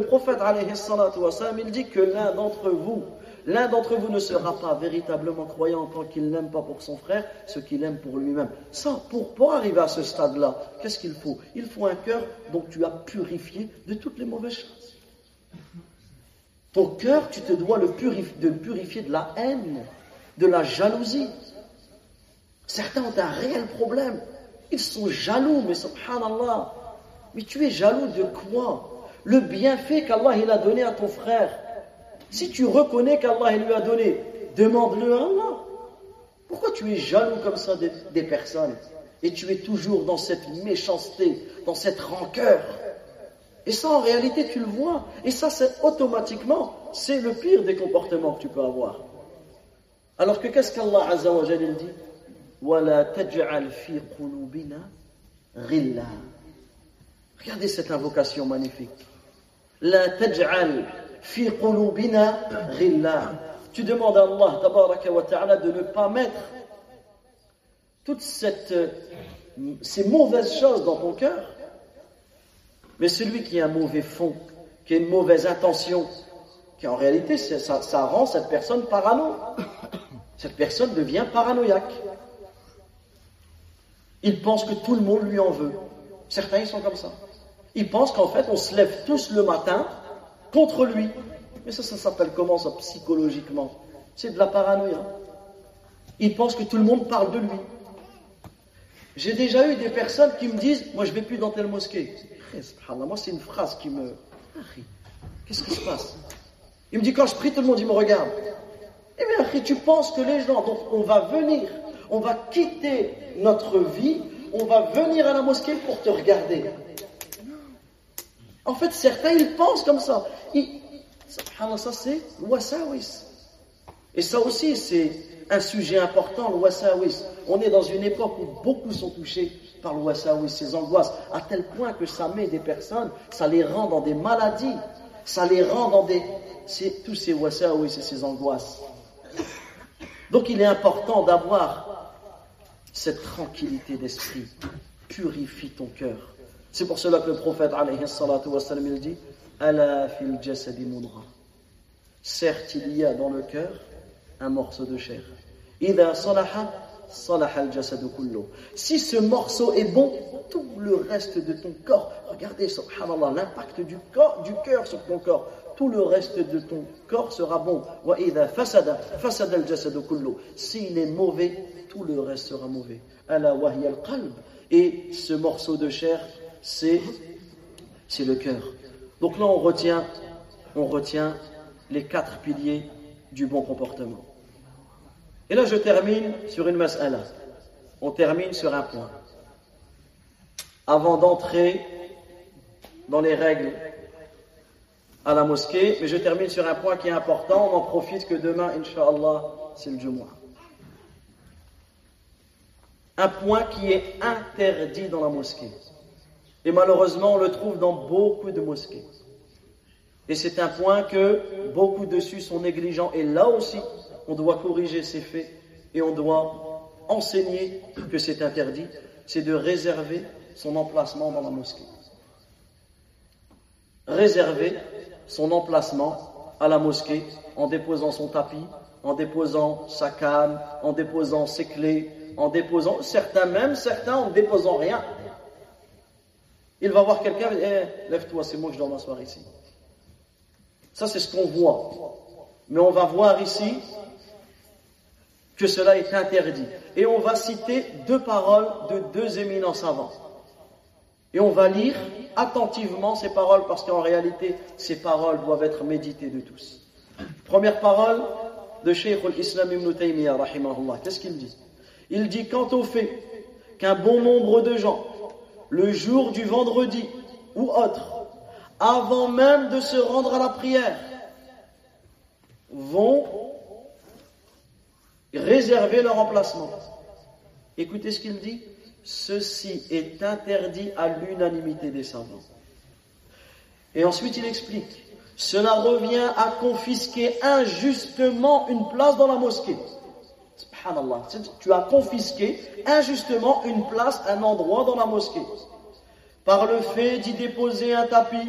prophète, alayhi salatu il dit que l'un d'entre vous, L'un d'entre vous ne sera pas véritablement croyant tant qu'il n'aime pas pour son frère ce qu'il aime pour lui-même. Ça, pour, arriver à ce stade-là, qu'est-ce qu'il faut? Il faut un cœur dont tu as purifié de toutes les mauvaises choses. Ton cœur, tu te dois le purifier, de de la haine, de la jalousie. Certains ont un réel problème. Ils sont jaloux, mais subhanallah. Mais tu es jaloux de quoi? Le bienfait qu'Allah a donné à ton frère. Si tu reconnais qu'Allah lui a donné, demande-le à Allah. Pourquoi tu es jaloux comme ça des, personnes? Et tu es toujours dans cette méchanceté, dans cette rancœur Et ça, en réalité, tu le vois. Et ça, c'est automatiquement, c'est le pire des comportements que tu peux avoir. Alors que qu'est-ce qu'Allah Azza wa dit? Regardez cette invocation magnifique. La taj'al Tu demandes à Allah tabaraka wa ta'ala de ne pas mettre toutes cette, ces mauvaises choses dans ton cœur. Mais celui qui a un mauvais fond, qui a une mauvaise intention, qui en réalité, ça, ça rend cette personne parano. Cette personne devient paranoïaque. Il pense que tout le monde lui en veut. Certains, ils sont comme ça. Ils pensent qu'en fait, on se lève tous le matin contre lui. Mais ça, ça s'appelle comment ça psychologiquement? C'est de la paranoïa. Il pense que tout le monde parle de lui. J'ai déjà eu des personnes qui me disent Moi, je vais plus dans telle mosquée. Moi, c'est une phrase qui me. Qu'est-ce qui se passe? Il me dit Quand je prie, tout le monde il me regarde. Eh bien, tu penses que les gens, donc on va venir, on va quitter notre vie, on va venir à la mosquée pour te regarder. En fait, certains, ils pensent comme ça. ça c'est. Et ça aussi, c'est un sujet important, le. On est dans une époque où beaucoup sont touchés par le wasawis, ces angoisses, à tel point que ça met des personnes, ça les rend dans des maladies, ça les rend dans des... Tous ces wasawis et ces angoisses. Donc il est important d'avoir cette tranquillité d'esprit. Purifie ton cœur. C'est pour cela que le prophète alayhi il dit Ala fil Certes, il y a dans le cœur un morceau de chair. Si ce morceau est bon, tout le reste de ton corps, regardez, subhanallah, l'impact du cœur sur ton corps, tout le reste de ton corps sera bon. S'il est mauvais, tout le reste sera mauvais. Et ce morceau de chair, c'est le cœur. Donc là, on retient, on retient les quatre piliers du bon comportement. Et là, je termine sur une mas'ala. On termine sur un point. Avant d'entrer dans les règles à la mosquée, mais je termine sur un point qui est important, on en profite que demain, Inch'Allah, c'est le Jumu'ah. Un point qui est interdit dans la mosquée. Et malheureusement, on le trouve dans beaucoup de mosquées. Et c'est un point que beaucoup dessus sont négligents. Et là aussi, on doit corriger ces faits et on doit enseigner que c'est interdit. C'est de réserver son emplacement dans la mosquée. Réserver son emplacement à la mosquée en déposant son tapis, en déposant sa canne, en déposant ses clés, en déposant, certains même, certains en déposant rien. Il va voir quelqu'un, eh, lève-toi, c'est moi que je dois m'asseoir ici. Ça, c'est ce qu'on voit. Mais on va voir ici que cela est interdit. Et on va citer deux paroles de deux éminents savants. Et on va lire attentivement ces paroles parce qu'en réalité, ces paroles doivent être méditées de tous. Première parole de Sheikh al-Islam ibn Taymiyyah, rahimahullah. Qu'est-ce qu'il dit? Il dit Quant au fait qu'un bon nombre de gens, le jour du vendredi ou autre, avant même de se rendre à la prière, vont réserver leur emplacement. Écoutez ce qu'il dit ceci est interdit à l'unanimité des savants. Et ensuite il explique, cela revient à confisquer injustement une place dans la mosquée. Tu as confisqué injustement une place, un endroit dans la mosquée. Par le fait d'y déposer un tapis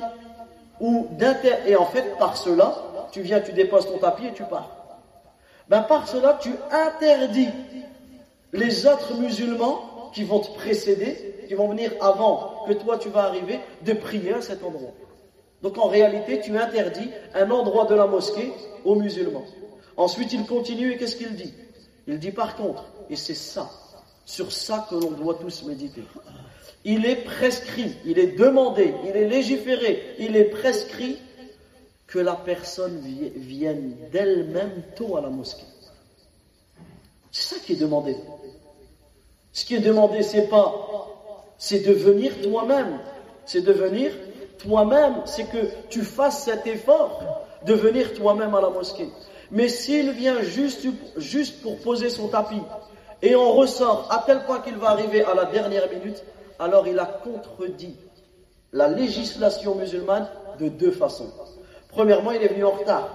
ou d'inter... Et en fait, par cela, tu viens, tu déposes ton tapis et tu pars. Ben, par cela, tu interdis les autres musulmans qui vont te précéder, qui vont venir avant que toi tu vas arriver, de prier à cet endroit. Donc en réalité, tu interdis un endroit de la mosquée aux musulmans. Ensuite, il continue et qu'est-ce qu'il dit? Il dit par contre, et c'est ça, sur ça que l'on doit tous méditer. Il est prescrit, il est demandé, il est légiféré, il est prescrit que la personne vienne d'elle-même tôt à la mosquée. C'est ça qui est demandé. Ce qui est demandé, c'est pas, c'est de venir toi-même. C'est de venir toi-même. C'est que tu fasses cet effort de venir toi-même à la mosquée. Mais s'il vient juste, pour poser son tapis et on ressort à tel point qu'il va arriver à la dernière minute, alors il a contredit la législation musulmane de deux façons. Premièrement, il est venu en retard.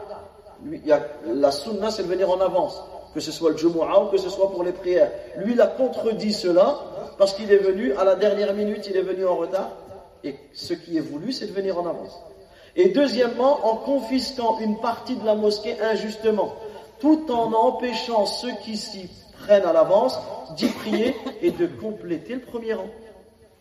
la sunna, c'est de venir en avance que ce soit le Jumu'ah ou que ce soit pour les prières. Lui, il a contredit cela parce qu'il est venu à la dernière minute, il est venu en retard. Et ce qui est voulu, c'est de venir en avance. Et deuxièmement, en confisquant une partie de la mosquée injustement, tout en empêchant ceux qui s'y prennent à l'avance d'y prier et de compléter le premier rang.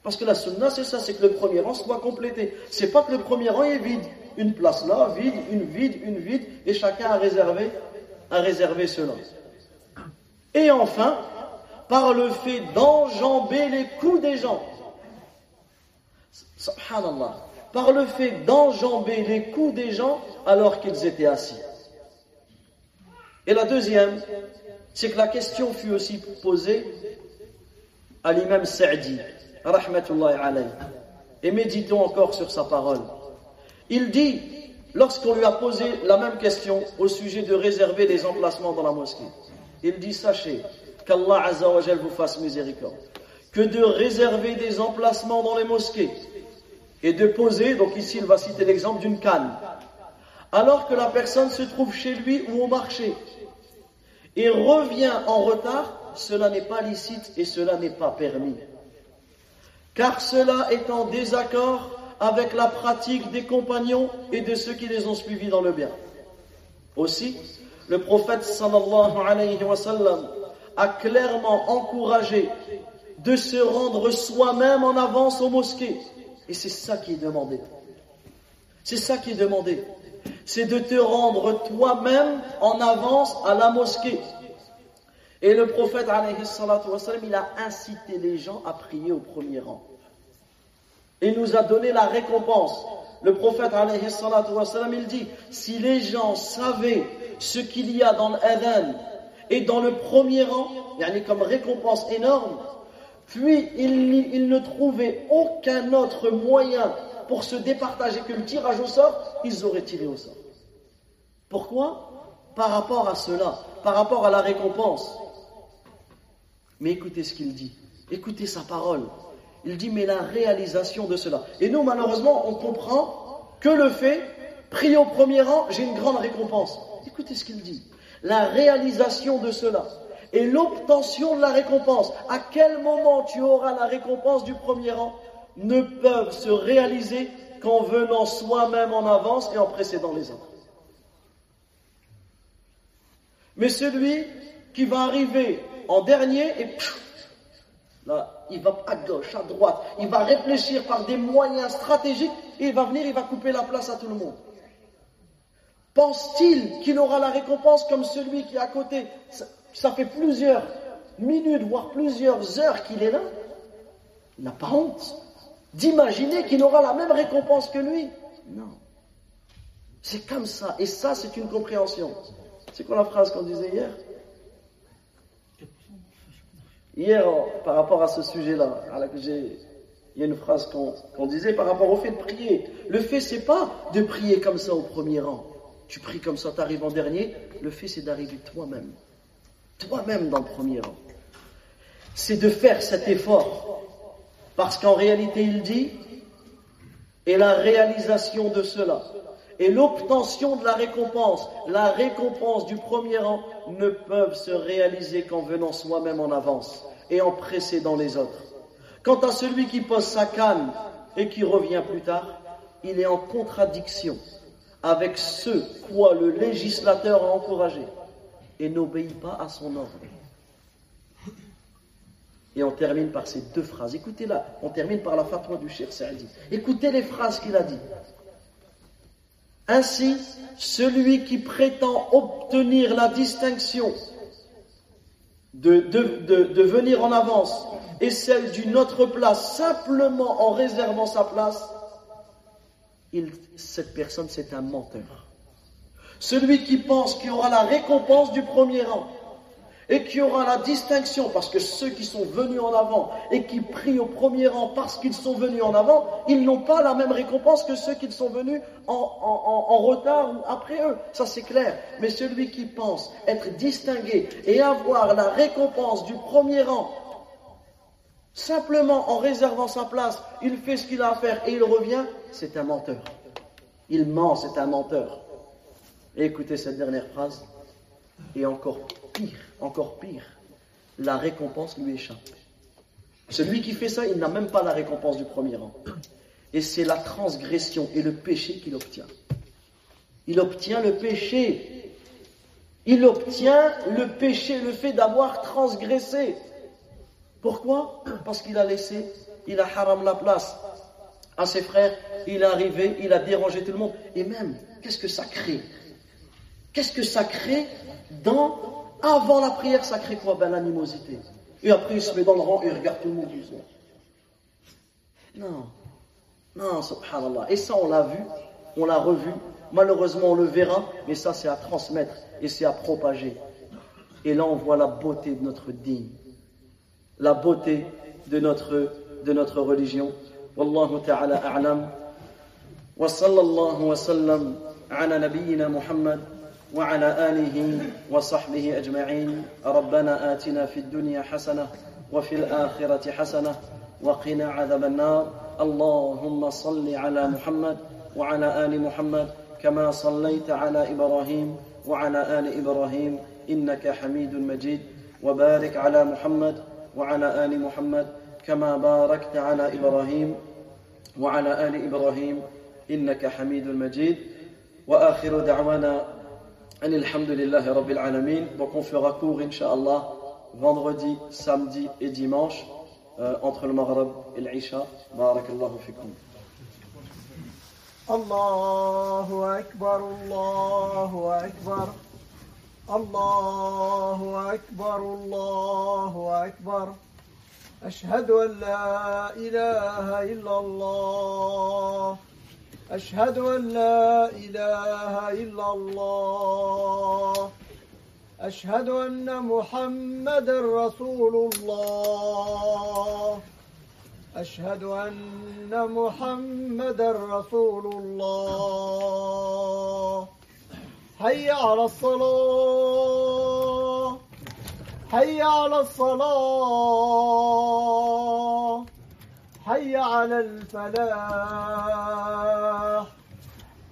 Parce que la sunna, c'est ça, c'est que le premier rang soit complété. C'est pas que le premier rang est vide. Une place là, vide, une vide, une vide, et chacun a réservé, a réservé cela. Et enfin, par le fait d'enjamber les coups des gens. Subhanallah. Par le fait d'enjamber les coups des gens alors qu'ils étaient assis. Et la deuxième, c'est que la question fut aussi posée à l'imam Sa'di, rahmatullahi alayhi. Et méditons encore sur sa parole. Il dit, lorsqu'on lui a posé la même question au sujet de réserver les emplacements dans la mosquée, il dit, sachez qu'Allah Azzawajal vous fasse miséricorde, que de réserver des emplacements dans les mosquées et de poser, donc ici il va citer l'exemple d'une canne, alors que la personne se trouve chez lui ou au marché et revient en retard, cela n'est pas licite et cela n'est pas permis. Car cela est en désaccord avec la pratique des compagnons et de ceux qui les ont suivis dans le bien. Aussi, le prophète sallallahu alayhi wa sallam a clairement encouragé de se rendre soi-même en avance aux mosquées. Et c'est ça qui est demandé. C'est ça qui est demandé c'est de te rendre toi-même en avance à la mosquée. Et le prophète, il a incité les gens à prier au premier rang. Il nous a donné la récompense. Le prophète, il dit, si les gens savaient ce qu'il y a dans l'Adhan et dans le premier rang, il y a comme récompense énorme, puis ils ne trouvaient aucun autre moyen pour se départager que le tirage au sort, ils auraient tiré au sort. Pourquoi? Par rapport à cela, par rapport à la récompense. Mais écoutez ce qu'il dit, écoutez sa parole. Il dit, mais la réalisation de cela. Et nous, malheureusement, on comprend que le fait, prie au premier rang, j'ai une grande récompense. Écoutez ce qu'il dit. La réalisation de cela et l'obtention de la récompense. À quel moment tu auras la récompense du premier rang ne peuvent se réaliser qu'en venant soi-même en avance et en précédant les autres. Mais celui qui va arriver en dernier et là, il va à gauche, à droite, il va réfléchir par des moyens stratégiques et il va venir, il va couper la place à tout le monde. Pense-t-il qu'il aura la récompense comme celui qui est à côté? Ça fait plusieurs minutes, voire plusieurs heures qu'il est là. Il n'a pas honte d'imaginer qu'il aura la même récompense que lui. Non. C'est comme ça. Et ça, c'est une compréhension. C'est quoi la phrase qu'on disait hier? Hier, par rapport à ce sujet-là, il y a une phrase qu'on disait par rapport au fait de prier. Le fait, c'est pas de prier comme ça au premier rang. Tu pries comme ça, tu arrives en dernier. Le fait, c'est d'arriver toi-même. Toi-même dans le premier rang. C'est de faire cet effort parce qu'en réalité, il dit, et la réalisation de cela, et l'obtention de la récompense, la récompense du premier rang, ne peuvent se réaliser qu'en venant soi-même en avance et en précédant les autres. Quant à celui qui pose sa canne et qui revient plus tard, il est en contradiction avec ce quoi le législateur a encouragé et n'obéit pas à son ordre. Et on termine par ces deux phrases. Écoutez-la, on termine par la fatwa du Cheikh Saadi. Écoutez les phrases qu'il a dit. Ainsi, celui qui prétend obtenir la distinction de, de, venir en avance et celle d'une autre place simplement en réservant sa place, cette personne c'est un menteur. Celui qui pense qu'il aura la récompense du premier rang et qu'il y aura la distinction, parce que ceux qui sont venus en avant et qui prient au premier rang parce qu'ils sont venus en avant, ils n'ont pas la même récompense que ceux qui sont venus en, retard ou après eux. Ça c'est clair. Mais celui qui pense être distingué et avoir la récompense du premier rang, simplement en réservant sa place, il fait ce qu'il a à faire et il revient, c'est un menteur. Il ment, c'est un menteur. Écoutez cette dernière phrase, et encore pire, encore pire, la récompense lui échappe. Celui qui fait ça, il n'a même pas la récompense du premier rang. Et c'est la transgression et le péché qu'il obtient. Il obtient le péché. Il obtient le péché, le fait d'avoir transgressé. Pourquoi? Parce qu'il a laissé, il a haram la place à ses frères, il est arrivé, il a dérangé tout le monde. Et même, qu'est-ce que ça crée? Qu'est-ce que ça crée dans Avant la prière, ça crée quoi? Ben l'animosité. Et après, il se met dans le rang et il regarde tout le monde. Non. Non, subhanallah. Et ça, on l'a vu, on l'a revu. Malheureusement, on le verra, mais ça, c'est à transmettre et c'est à propager. Et là, on voit la beauté de notre digne, la beauté de notre, de notre religion. Wallahu ta'ala a'lam. Sallallahu wa sallam ala nabiyyina وعلى آله وصحبه أجمعين. ربنا آتنا في الدنيا حسنة وفي الآخرة حسنة وقنا عذاب النار. اللهم صل على محمد وعلى آل محمد كما صليت على إبراهيم وعلى آل إبراهيم إنك حميد مجيد. وبارك على محمد وعلى آل محمد كما باركت على إبراهيم وعلى آل إبراهيم إنك حميد مجيد. وآخر دعوانا لله رب العالمين donc on fera court inchallah vendredi samedi et dimanche euh, entre le Maghreb et l'Isha. Barakallahu fikum. الله أكبر الله أكبر الله أكبر الله أكبر أشهد أن لا إله إلا الله أشهد أن لا إله إلا الله. أشهد أن محمد رسول الله. أشهد أن محمد رسول الله. حي على الصلاة. حي على الصلاة. حي على الفلاح.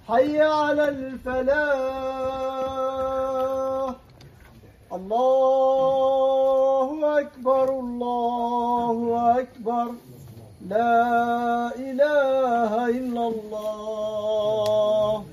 حي على الفلاح. الله أكبر الله أكبر. لا إله إلا الله.